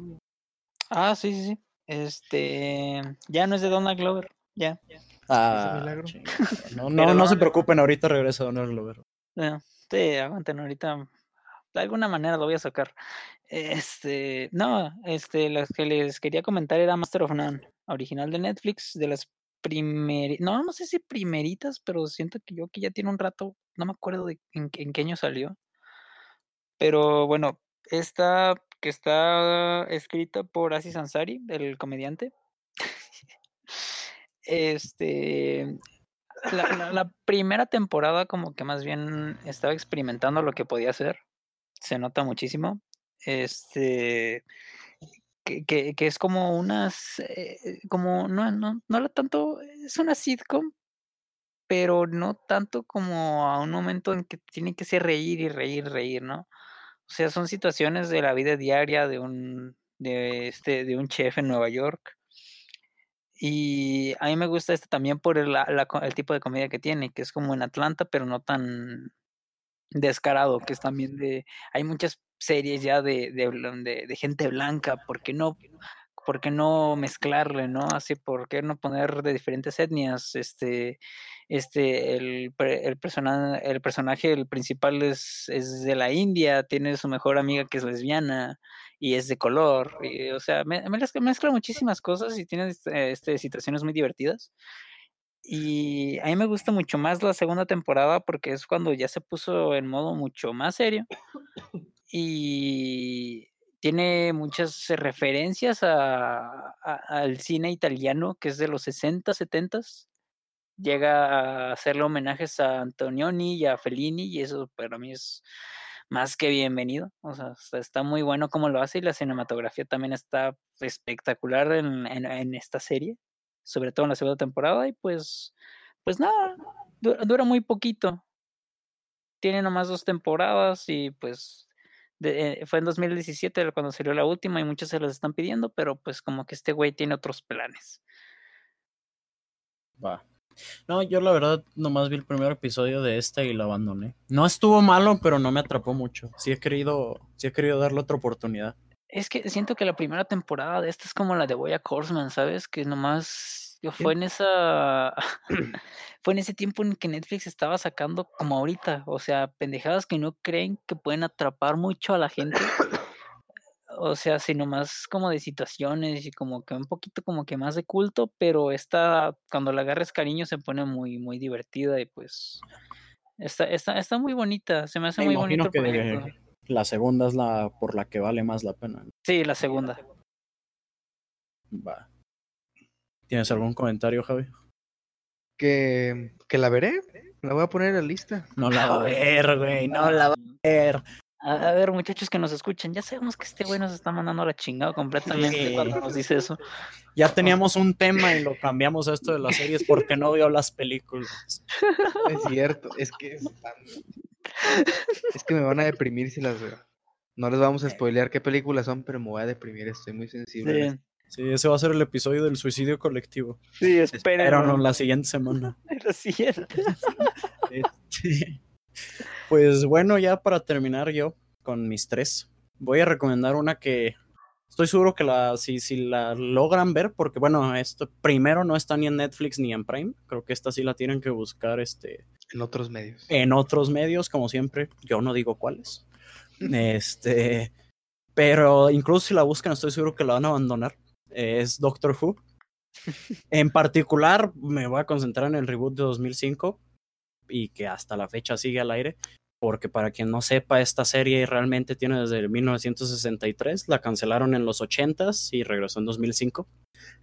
Ah, sí, sí, sí. Este, ya no es de Donald Glover, ya. Ah, milagro. chingada. no, no, no se preocupen, ahorita regresa Donald Glover. Ya, Sí, aguanten ahorita. De alguna manera lo voy a sacar. Este, no, este, las que les quería comentar era Master of None, original de Netflix, de las primeritas, no, no sé si primeritas, pero siento que yo que ya tiene un rato, no me acuerdo de en, qué- en qué año salió. Pero bueno, esta que está escrita por Aziz Ansari, el comediante. Este, la, la- la primera temporada como que más bien estaba experimentando lo que podía hacer. Se nota muchísimo. Este, que, que, que es como unas, eh, como, no, no, no tanto, es una sitcom, pero no tanto como a un momento en que tiene que ser reír y reír, reír, ¿no? O sea, son situaciones de la vida diaria de un, de este, de un chef en Nueva York. Y a mí me gusta este también por el, la- el tipo de comedia que tiene, que es como en Atlanta, pero no tan descarado, que es también de, hay muchas series ya de, de, de- gente blanca, ¿por qué no, por no mezclarle, no? Así, ¿por qué no poner de diferentes etnias? Este, este, el, el, persona, el personaje, el principal es, es de la India, tiene su mejor amiga que es lesbiana y es de color, o sea, me, me mezcla, mezcla muchísimas cosas y tiene este, este, situaciones muy divertidas. Y a mí me gusta mucho más la segunda temporada porque es cuando ya se puso en modo mucho más serio. Y tiene muchas referencias al cine italiano que es de los 60, 70. Llega a hacerle homenajes a Antonioni y a Fellini y eso para mí es más que bienvenido. O sea, está, muy bueno como lo hace y la cinematografía también está espectacular en esta serie, sobre todo en la segunda temporada y pues, pues nada, dura, muy poquito. Tiene nomás dos temporadas y pues eh, fue en 2017 cuando salió la última y muchos se las están pidiendo, pero pues como que este güey tiene otros planes. Va. No, yo la verdad nomás vi el primer episodio de esta y lo abandoné. No estuvo malo, pero no me atrapó mucho. Sí he querido, sí he querido darle otra oportunidad. Es que siento que la primera temporada de esta es como la de Boya Horseman, ¿sabes? Que nomás yo fue en esa fue en ese tiempo en que Netflix estaba sacando como ahorita, o sea, pendejadas que no creen que pueden atrapar mucho a la gente. O sea, sino más como de situaciones y como que un poquito como que más de culto, pero esta, cuando le agarres cariño se pone muy, muy divertida y pues está, está, está muy bonita, se me hace Me muy bonito que. La segunda es la por la que vale más la pena. Sí, la segunda. Va. ¿Tienes algún comentario, Javi? Que, que la veré, la voy a poner en la lista. No la va a ver, güey, no la va a ver. A, ver, muchachos que nos escuchan, ya sabemos que este güey nos está mandando la chingada completamente Sí. cuando nos dice eso. Ya teníamos un tema y lo cambiamos a esto de las series porque no vio las películas. Es cierto, es que es, tan- es que me van a deprimir si las veo. No les vamos a spoilear qué películas son, pero me voy a deprimir, estoy muy sensible. en Sí, ese va a ser el episodio del suicidio colectivo. sí Espéranos espérenlo. la siguiente semana. Lo siguiente. Este, Pues bueno, ya para terminar yo con mis tres, voy a recomendar una que estoy seguro que la, si, si la logran ver, porque bueno, esto primero no está ni en Netflix ni en Prime, creo que esta sí la tienen que buscar este, En otros medios. en otros medios, como siempre, yo no digo cuáles. Este, pero incluso si la buscan, estoy seguro que la van a abandonar. Es Doctor Who. En particular, me voy a concentrar en el reboot de 2005 y que hasta la fecha sigue al aire. Porque para quien no sepa, esta serie realmente tiene desde 1963, la cancelaron en los 80s y regresó en 2005.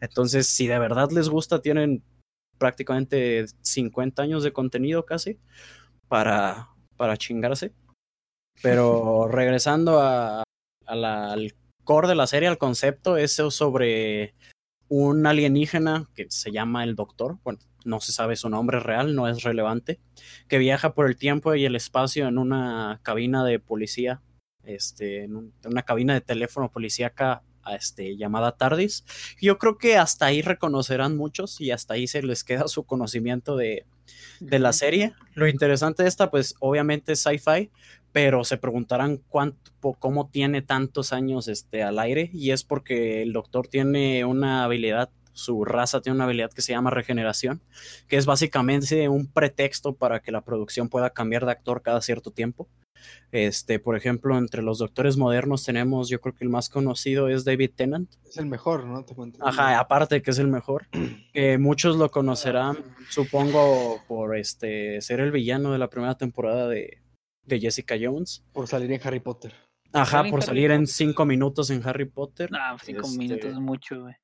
Entonces, si de verdad les gusta, tienen prácticamente 50 años de contenido casi para, para chingarse. Pero regresando a, a la- al core de la serie, al concepto, es sobre un alienígena que se llama el Doctor. Bueno, no se sabe su nombre real, no es relevante. Que viaja por el tiempo y el espacio en una cabina de policía, este, en un- en una cabina de teléfono policíaca este, llamada TARDIS. Yo creo que hasta ahí reconocerán muchos y hasta ahí se les queda su conocimiento de, de la serie. Lo interesante de esta, pues obviamente es sci-fi, pero se preguntarán cuánto, cómo tiene tantos años este, al aire y es porque el doctor tiene una habilidad, su raza tiene una habilidad que se llama regeneración, que es básicamente un pretexto para que la producción pueda cambiar de actor cada cierto tiempo. Este, por ejemplo, entre los doctores modernos tenemos, yo creo que el más conocido es David Tennant. Es el mejor, ¿no? Te cuento. Ajá, aparte que es el mejor. Que muchos lo conocerán, supongo, por este ser el villano de la primera temporada de, de Jessica Jones. Por salir en Harry Potter. Ajá, ¿Sale en por Harry salir en Potter? cinco minutos en Harry Potter. No, cinco Este, minutos es mucho, güey.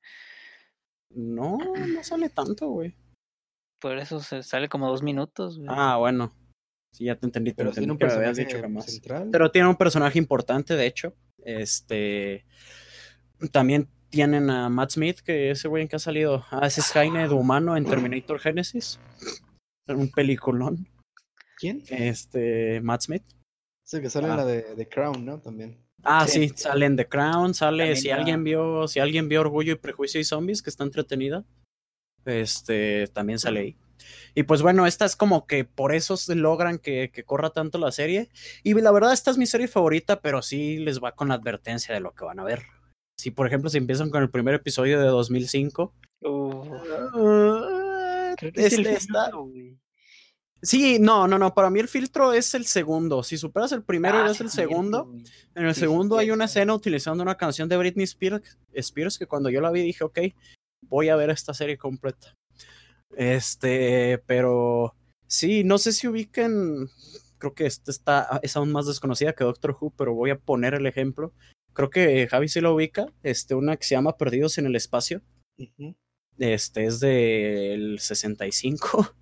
No, no sale tanto, güey. Por eso se sale como dos minutos, güey. Ah, bueno. Sí, ya te entendí, te Pero entendí tiene un que me habías dicho central. Pero tiene un personaje importante, de hecho. Este. También tienen a Matt Smith, que ese güey en que ha salido. Ah, ese es Skynet humano en Terminator Genesis. Un peliculón. ¿Quién? Este. Matt Smith. Es el que sale Ah. en la de, de Crown, ¿no? También. Ah, Sí. sí, sale en The Crown, sale. También Si ya- alguien vio, si alguien vio Orgullo y Prejuicio y Zombies, que está entretenida. Este también sale ahí. Y pues bueno, esta es como que por eso se logran que, que corra tanto la serie. Y la verdad, esta es mi serie favorita, pero sí les va con la advertencia de lo que van a ver. Si, por ejemplo, si empiezan con el primer episodio de 2005. Uf, uh, creo que es el está- güey. Sí, no, no, no. Para mí el filtro es el segundo. Si superas el primero, Ah, es sí, el segundo. En el segundo hay una escena utilizando una canción de Britney Spears, Spears que cuando yo la vi dije, ok, voy a ver esta serie completa. Este, pero sí, no sé si ubiquen, creo que esta está, es aún más desconocida que Doctor Who, pero voy a poner el ejemplo. Creo que Javi sí la ubica, este, una que se llama Perdidos en el Espacio. Este es del 65.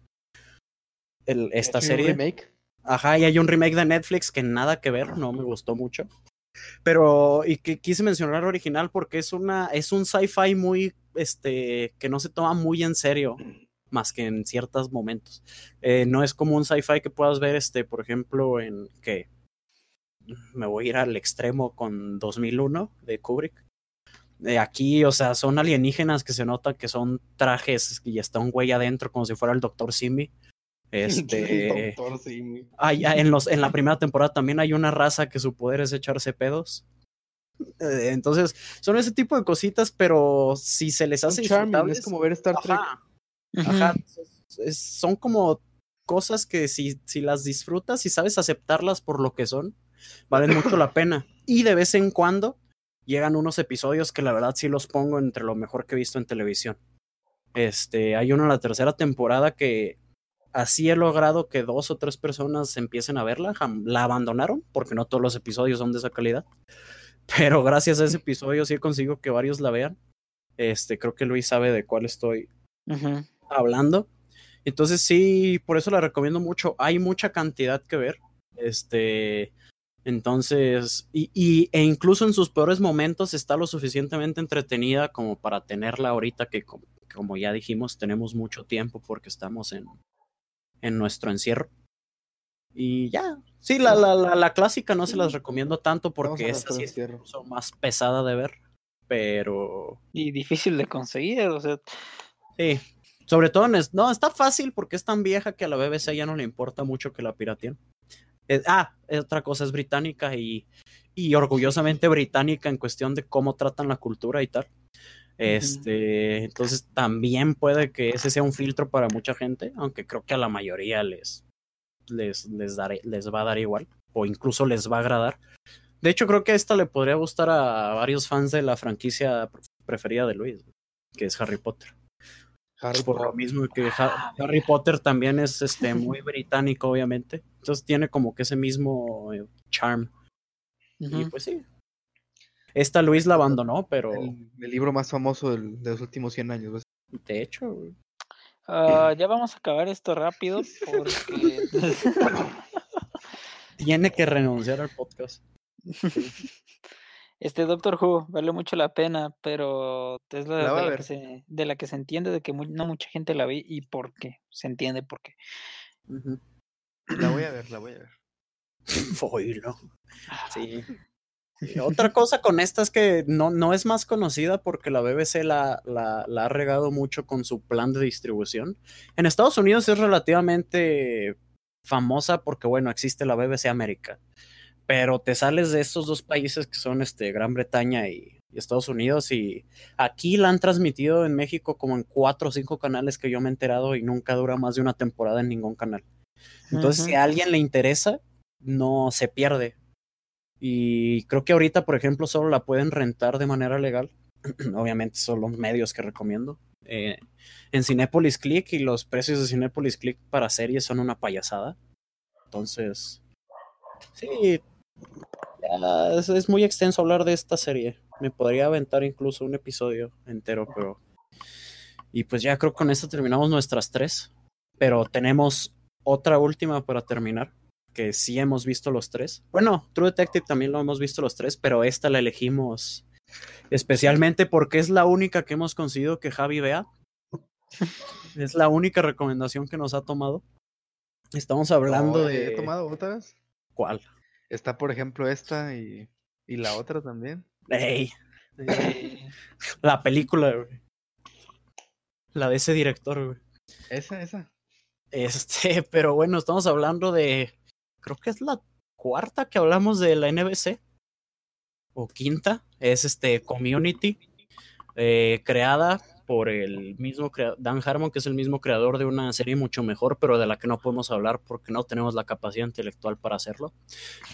El, esta ¿Es un serie. remake? Ajá, y hay un remake de Netflix que nada que ver, no me gustó mucho. Pero, y que quise mencionar original porque es una, es un sci-fi muy, este, que no se toma muy en serio, más que en ciertos momentos. Eh, no es como un sci-fi que puedas ver, este, por ejemplo, en que me voy a ir al extremo con 2001 de Kubrick. Eh, aquí, o sea, son alienígenas que se nota que son trajes y está un güey adentro como si fuera el Doctor Simi. Este, doctor, sí, hay- en, los, en la primera temporada también hay una raza que su poder es echarse pedos. Eh, entonces, son ese tipo de cositas, pero si se les hace charming, disfrutables, es como ver Star Trek. ajá, Ujú. ajá, es- son como cosas que si, si las disfrutas y sabes aceptarlas por lo que son, valen mucho la pena. Y de vez en cuando llegan unos episodios que la verdad sí los pongo entre lo mejor que he visto en televisión. Este, hay uno en la tercera temporada que así he logrado que dos o tres personas empiecen a verla. La abandonaron porque no todos los episodios son de esa calidad. Pero gracias a ese episodio sí consigo que varios la vean. Este, creo que Luis sabe de cuál estoy hablando. Entonces sí, por eso la recomiendo mucho. Hay mucha cantidad que ver. Este, Entonces, y, y, e incluso en sus peores momentos está lo suficientemente entretenida como para tenerla ahorita que, como, como ya dijimos, tenemos mucho tiempo porque estamos en, en nuestro encierro. Y ya, sí, la, la, la, la clásica no se las recomiendo tanto porque esa sí es más pesada de ver, pero... Y difícil de conseguir, o sea... Sí, sobre todo en... No, está fácil porque es tan vieja que a la BBC ya no le importa mucho que la pirateen. Eh, ah, otra cosa, es británica y, y orgullosamente británica en cuestión de cómo tratan la cultura y tal. Este, entonces también puede que ese sea un filtro para mucha gente, aunque creo que a la mayoría les, les, les, daré, les va a dar igual, o incluso les va a agradar. De hecho, creo que esta le podría gustar a varios fans de la franquicia preferida de Luis, que es Harry Potter. Harry Por lo mismo que Harry Potter también es este, muy británico, obviamente. Entonces tiene como que ese mismo eh, charm. Y pues sí. Esta Luis la abandonó, pero. El, el libro más famoso del, de los últimos 100 años. De hecho, uh, ya vamos a acabar esto rápido porque. Tiene que renunciar al podcast. Este Doctor Who vale mucho la pena, pero es la, la de, la que se, de, la que se, entiende de que muy, no mucha gente la ve y por qué. Se entiende por qué. Uh -huh. La voy a ver, la voy a ver. Oílo. Sí. Y otra cosa con esta es que no, no es más conocida porque la BBC la, la, la, ha regado mucho con su plan de distribución. En Estados Unidos es relativamente famosa porque, bueno, existe la BBC América pero te sales de estos dos países que son este, Gran Bretaña y, y, Estados Unidos y aquí la han transmitido en México como en cuatro o cinco canales que yo me he enterado y nunca dura más de una temporada en ningún canal. Entonces, uh -huh. si a alguien le interesa, no se pierde. Y creo que ahorita, por ejemplo, solo la pueden rentar de manera legal. Obviamente son los medios que recomiendo. Eh, en Cinepolis Click y los precios de Cinepolis Click para series son una payasada. Entonces, sí, es, muy extenso hablar de esta serie. Me podría aventar incluso un episodio entero, pero. Y pues ya creo que con esto terminamos nuestras tres. Pero tenemos otra última para terminar. Que sí hemos visto los tres. Bueno, True Detective también lo hemos visto los tres, pero esta la elegimos especialmente porque es la única que hemos conseguido que Javi vea. Es la única recomendación que nos ha tomado. Estamos hablando no, de. ¿He tomado otras? ¿Cuál? Está, por ejemplo, esta y, y la otra también. Hey. La película, güey. La de ese director, güey. Esa, esa. Este, pero bueno, estamos hablando de. Creo que es la cuarta que hablamos de la NBC. O quinta. Es este Community. Eh, creada por el mismo Dan Harmon, que es el mismo creador de una serie mucho mejor, pero de la que no podemos hablar porque no tenemos la capacidad intelectual para hacerlo.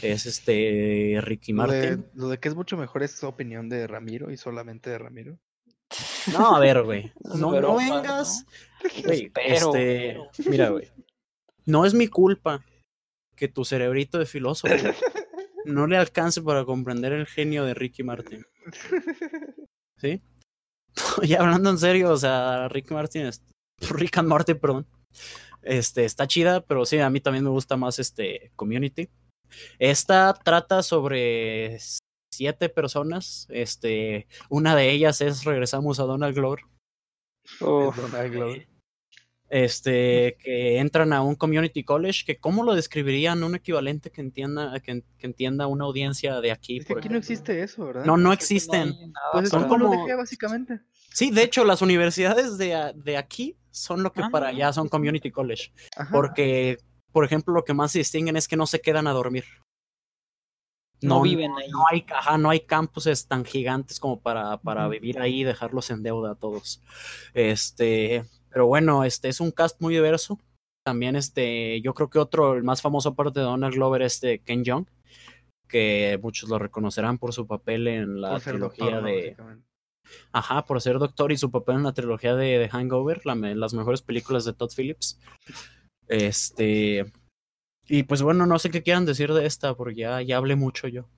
Es este Ricky Martin. Lo de, lo de que es mucho mejor es opinión de Ramiro y solamente de Ramiro. No, a ver, güey. No, pero, no vengas. Wey, pero, este, mira, güey. No es mi culpa que tu cerebrito de filósofo no le alcance para comprender el genio de Ricky Martin. ¿Sí? y hablando en serio, o sea, Rick Martin, Rick and Martin, perdón, este, está chida, pero sí, a mí también me gusta más este Community. Esta trata sobre siete personas, este, una de ellas es, regresamos a Donald Glover. Oh, Donald Glover. Este, que entran a un community college, que cómo lo describirían un equivalente que entienda, que, que entienda una audiencia de aquí. Es que aquí no existe eso, ¿verdad? No, no existen. Pues son como lo dejé, básicamente. Sí, de hecho, las universidades de, de aquí son lo que ah, para allá son community college. Ajá. Porque, por ejemplo, lo que más se distinguen es que no se quedan a dormir. No, no viven ahí. No hay, ajá, no hay campuses tan gigantes como para, para uh -huh. vivir ahí y dejarlos en deuda a todos. Este, pero bueno, este es un cast muy diverso. También este, yo creo que otro, el más famoso aparte de Donald Glover, es de Ken Jeong, que muchos lo reconocerán por su papel en la trilogía doctor, de... Ajá, por ser doctor y su papel en la trilogía de, de Hangover, la, las mejores películas de Todd Phillips. Este. Y pues bueno, no sé qué quieran decir de esta, porque ya, ya hablé mucho yo.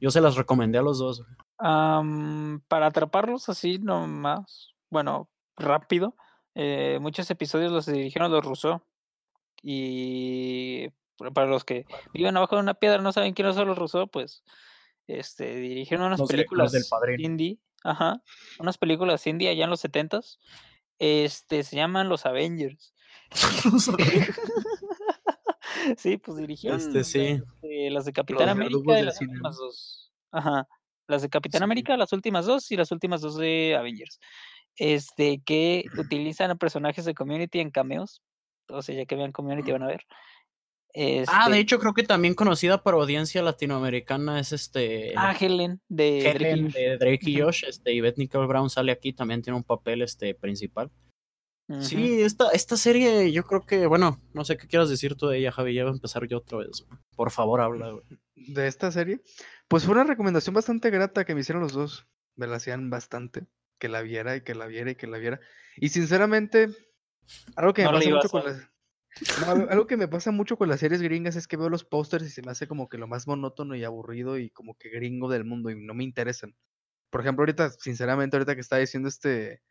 Yo se las recomendé a los dos. Um, para atraparlos así nomás, bueno, rápido, eh, muchos episodios los dirigieron los Rousseau. Y Para- los que viven abajo de una piedra no saben quiénes son los Rousseau, pues este, dirigieron unas Los películas del Padrino. indie, ajá, unas películas indie allá en los setentas, este, se llaman Los Avengers. sí, pues dirigieron Este, sí. este, las de Capitán América y del las cine. últimas dos. Ajá. Las de Capitán Sí. América, las últimas dos, y las últimas dos de Avengers. Este, que utilizan a personajes de Community en cameos. O sea, ya que vean Community van a ver. Ah, de Este, hecho, creo que también conocida por audiencia latinoamericana es este. Ah, Helen, de Drake y de Drake y. Josh, este, y Beth Nicole Brown sale aquí, también tiene un papel este, principal. Sí, esta, esta serie, yo creo que, bueno, no sé qué quieras decir tú de ella, Javi, ya voy a empezar yo otra vez. güey. Por favor, habla, güey. de esta serie, pues fue una recomendación bastante grata que me hicieron los dos. Me la hacían bastante. Que la viera y que la viera y que la viera. Y sinceramente, algo que me No pasa mucho con a las. No, algo- que me pasa mucho con las series gringas es que veo los pósters y se me hace como que lo más monótono y aburrido y como que gringo del mundo y no me interesan. Por ejemplo, ahorita, sinceramente, ahorita que está diciendo este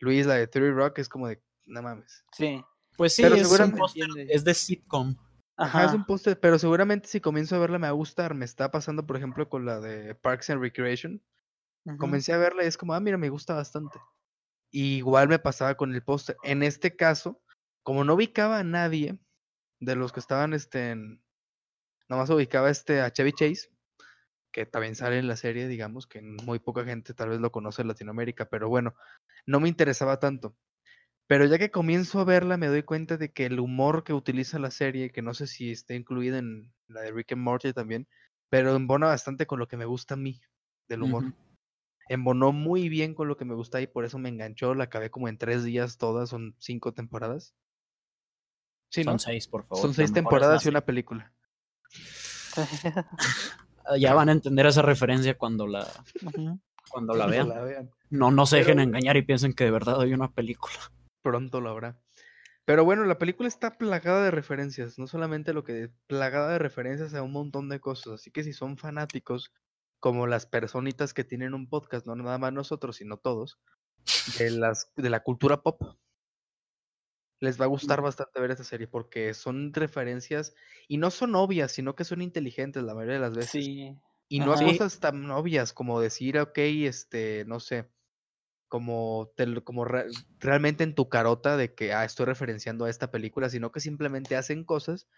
Luis, la de Theory Rock, es como de, no mames. Sí. Pues sí, Pero es, un póster- es de sitcom. Ajá, es un póster, pero seguramente si comienzo a verla me va a gustar. Me está pasando, por ejemplo, con la de Parks and Recreation. Comencé a verla y es como, ah, mira, me gusta bastante. Y igual me pasaba con el póster. En este caso, como no ubicaba a nadie de los que estaban, este, en... Nomás ubicaba este a Chevy Chase, que también sale en la serie, digamos, que muy poca gente tal vez lo conoce en Latinoamérica, pero bueno, no me interesaba tanto. Pero ya que comienzo a verla, me doy cuenta de que el humor que utiliza la serie, que no sé si está incluida en la de Rick and Morty también, pero embona bastante con lo que me gusta a mí del humor. Embonó muy bien con lo que me gusta y por eso me enganchó. La acabé como en tres días todas, son cinco temporadas. Sí, ¿no? Son seis, por favor. Son seis temporadas y una película. serie. Ya van a entender esa referencia cuando la, cuando la vean. la vean. No, no se Pero- dejen engañar y piensen que de verdad hay una película. Pronto lo habrá. Pero bueno, la película está plagada de referencias, no solamente lo que plagada de referencias a un montón de cosas, así que si son fanáticos, como las personitas que tienen un podcast, no nada más nosotros, sino todos, de las de la cultura pop, les va a gustar bastante ver esta serie porque son referencias y no son obvias, sino que son inteligentes la mayoría de las veces. Sí. Y no a Ajá. cosas tan obvias como decir, ok, este, no sé, como, te como re- realmente en tu carota de que, ah, estoy referenciando a esta película, sino que simplemente hacen cosas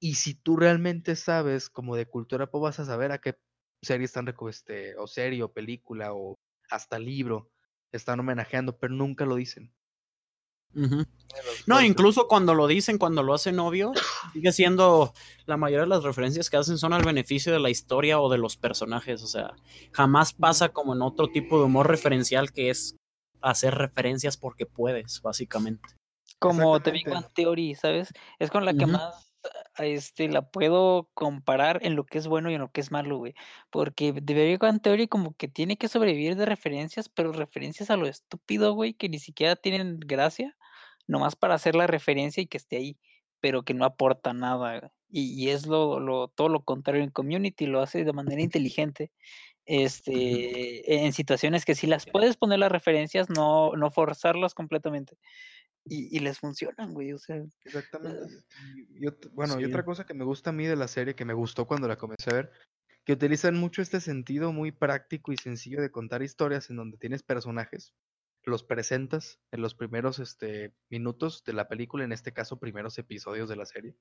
y si tú realmente sabes como de cultura pop vas a saber a qué serie están, reco- este, o serie, o película, o hasta libro están homenajeando, pero nunca lo dicen. No, incluso cuando lo dicen, cuando lo hacen obvio, sigue siendo la mayoría de las referencias que hacen son al beneficio de la historia o de los personajes. O sea, jamás pasa como en otro tipo de humor referencial que es hacer referencias porque puedes, básicamente. Como The Big. Bang Theory, ¿sabes? Es con la que más este, la puedo comparar en lo que es bueno y en lo que es malo, güey. Porque The Big Theory como que tiene que sobrevivir de referencias, pero referencias a lo estúpido, güey, que ni siquiera tienen gracia, nomás para hacer la referencia y que esté ahí, pero que no aporta nada. güey. Y, y es lo, lo, todo lo contrario en Community, lo hace de manera inteligente. Este, en situaciones que si las puedes poner las referencias, no, no forzarlas completamente. Y, y les funcionan, güey. O sea, Exactamente. Y, y ot- bueno, y otra cosa que me gusta a mí de la serie, que me gustó cuando la comencé a ver, que utilizan mucho este sentido muy práctico y sencillo de contar historias en donde tienes personajes, los presentas en los primeros este, minutos de la película, en este caso primeros episodios de la serie.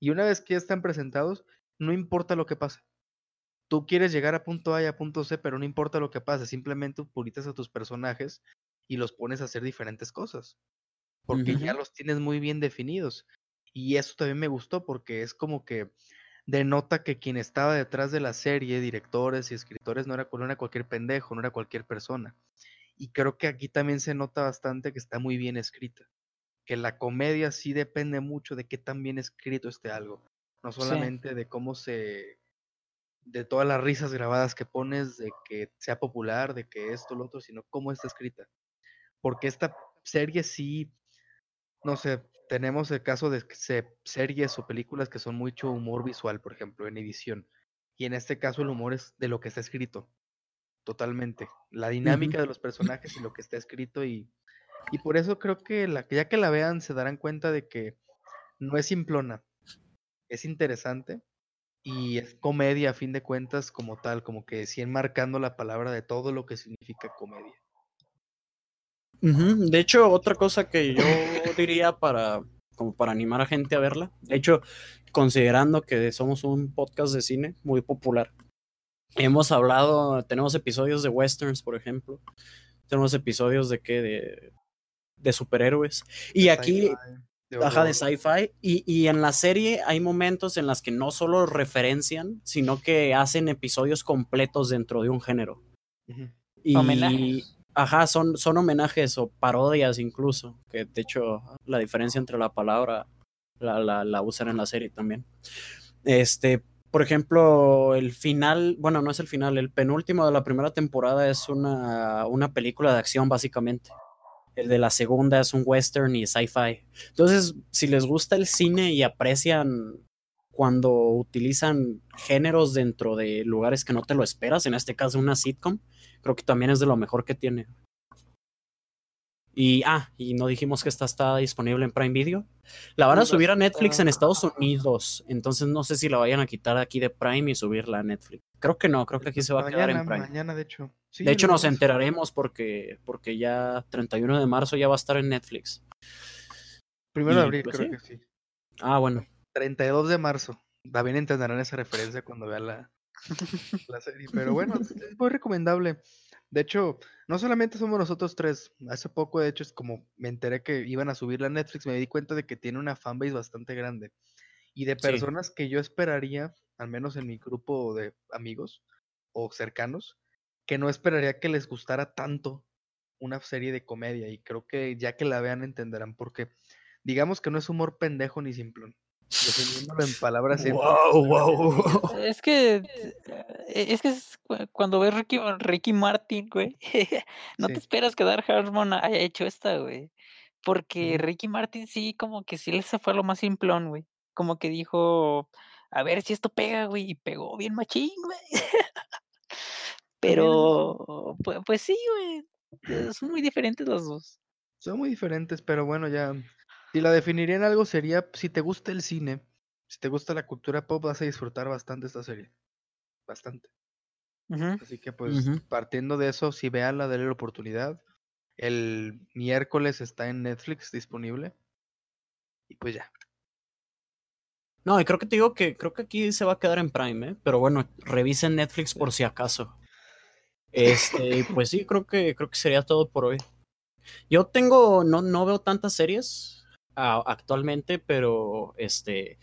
Y una vez que ya están presentados, no importa lo que pase. Tú quieres llegar a punto A y a punto C, pero no importa lo que pase, simplemente publicitas a tus personajes y los pones a hacer diferentes cosas porque ya los tienes muy bien definidos. Y eso también me gustó porque es como que denota que quien estaba detrás de la serie, directores y escritores, no era, no era cualquier pendejo, no era cualquier persona. Y creo que aquí también se nota bastante que está muy bien escrita. Que la comedia sí depende mucho de qué tan bien escrito esté algo. No Sí. solamente de cómo se. de todas las risas grabadas que pones, de que sea popular, de que esto, lo otro, sino cómo está escrita. Porque esta serie sí no sé, tenemos el caso de series o películas que son mucho humor visual, por ejemplo, en edición. Y en este caso el humor es de lo que está escrito. Totalmente. La dinámica de los personajes y lo que está escrito. Y, y por eso creo que la, ya que la vean se darán cuenta de que no es simplona. es interesante y es comedia a fin de cuentas como tal, como que sí enmarcando la palabra de todo lo que significa comedia. De hecho, otra cosa que yo diría para como para animar a gente a verla, de hecho, considerando que somos un podcast de cine muy popular, hemos hablado, tenemos episodios de westerns, por ejemplo, tenemos episodios de qué, de, de superhéroes, y de aquí sci-fi, de sci-fi. Y, y en la serie hay momentos en las que no solo referencian, sino que hacen episodios completos dentro de un género. Y, Homenajes. Ajá, son, son homenajes o parodias incluso, que de hecho la diferencia entre la palabra la, la, la usan en la serie también. Este, por ejemplo, el final, bueno, no es el final, el penúltimo de la primera temporada es una, una película de acción básicamente. El de la segunda es un western y sci-fi. Entonces, si les gusta el cine y aprecian cuando utilizan géneros dentro de lugares que no te lo esperas, en este caso una sitcom, creo que también es de lo mejor que tiene. Y, ah, y no dijimos que esta está disponible en Prime Video. La van a subir a Netflix en Estados Unidos, entonces no sé si la vayan a quitar aquí de Prime y subirla a Netflix. Creo que no, creo que aquí se va a quedar en mañana, Prime. mañana, de hecho. Sí, De hecho, nos enteraremos porque, porque ya 31 de marzo ya va a estar en Netflix. Primero de abril, pues, creo sí. que sí. Ah, bueno. 32 de marzo. También entenderán esa referencia cuando vean la, la serie. Pero bueno, es muy recomendable. De hecho, no solamente somos nosotros tres. Hace poco, de hecho, es como me enteré que iban a subirla a Netflix, me di cuenta de que tiene una fanbase bastante grande. Y de Sí. personas que yo esperaría, al menos en mi grupo de amigos o cercanos, que no esperaría que les gustara tanto una serie de comedia. Y creo que ya que la vean entenderán por qué. Digamos que no es humor pendejo ni simplón. Definiéndolo en palabras. Wow, wow. Es que eh, es que es cu- cuando ves Ricky, Ricky Martin, güey, no te esperas que Dark Harmon haya hecho esta, güey. Porque. Ricky Martin sí, como que sí le se fue a lo más simplón, güey. Como que dijo, a ver si esto pega, güey, y pegó bien machín, güey. Pero, pues, pues sí, güey. Son muy diferentes los dos. Son muy diferentes, pero bueno, ya. Si la definiría en algo sería, si te gusta el cine, si te gusta la cultura pop, vas a disfrutar bastante esta serie. Bastante. Así que pues partiendo de eso, si veanla, denle la oportunidad. El miércoles está en Netflix disponible. Y pues ya. No, y creo que te digo que creo que aquí se va a quedar en Prime, ¿eh? Pero bueno, revisen Netflix por si acaso. Este, pues sí, creo que creo que sería todo por hoy. Yo tengo, no, no veo tantas series actualmente, pero este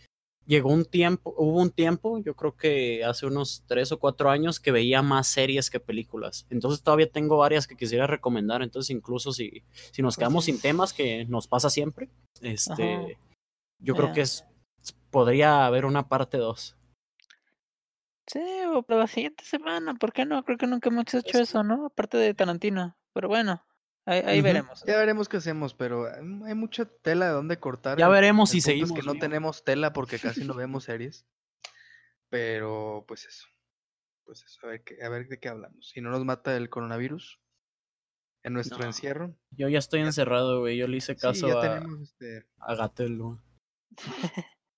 llegó un tiempo, hubo un tiempo, yo creo que hace unos tres o cuatro años que veía más series que películas. Entonces todavía tengo varias que quisiera recomendar. Entonces, incluso si, si nos Pues quedamos sí. sin temas, que nos pasa siempre, este, Ajá. yo creo que es podría haber una parte 2. Sí, o para la siguiente semana, ¿por qué no? Creo que nunca hemos hecho eso, ¿no? Aparte de Tarantino. Pero bueno, ahí, veremos. Ya veremos qué hacemos, pero hay mucha tela de dónde cortar. Ya veremos si seguimos. que no tenemos tela porque casi no vemos series. Pero pues eso. Pues eso, a ver, qué- a ver de qué hablamos. Si no nos mata el coronavirus en nuestro No. encierro. Yo ya estoy encerrado, güey. Yo le hice Sí, caso ya a, tenemos este, a Gatel, güey.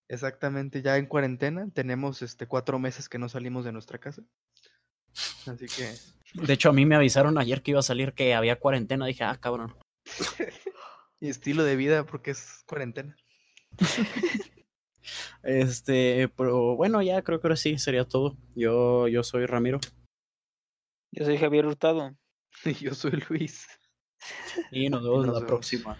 exactamente ya en cuarentena. Tenemos este cuatro meses que no salimos de nuestra casa. Así que De hecho, a mí me avisaron ayer que iba a salir que había cuarentena. Dije, ah, cabrón. y estilo de vida porque es cuarentena. Este, pero bueno, ya creo que ahora sí sería todo. Yo, yo soy Ramiro Yo soy Javier Hurtado. Y yo soy Luis. y nos vemos nos la vemos. próxima.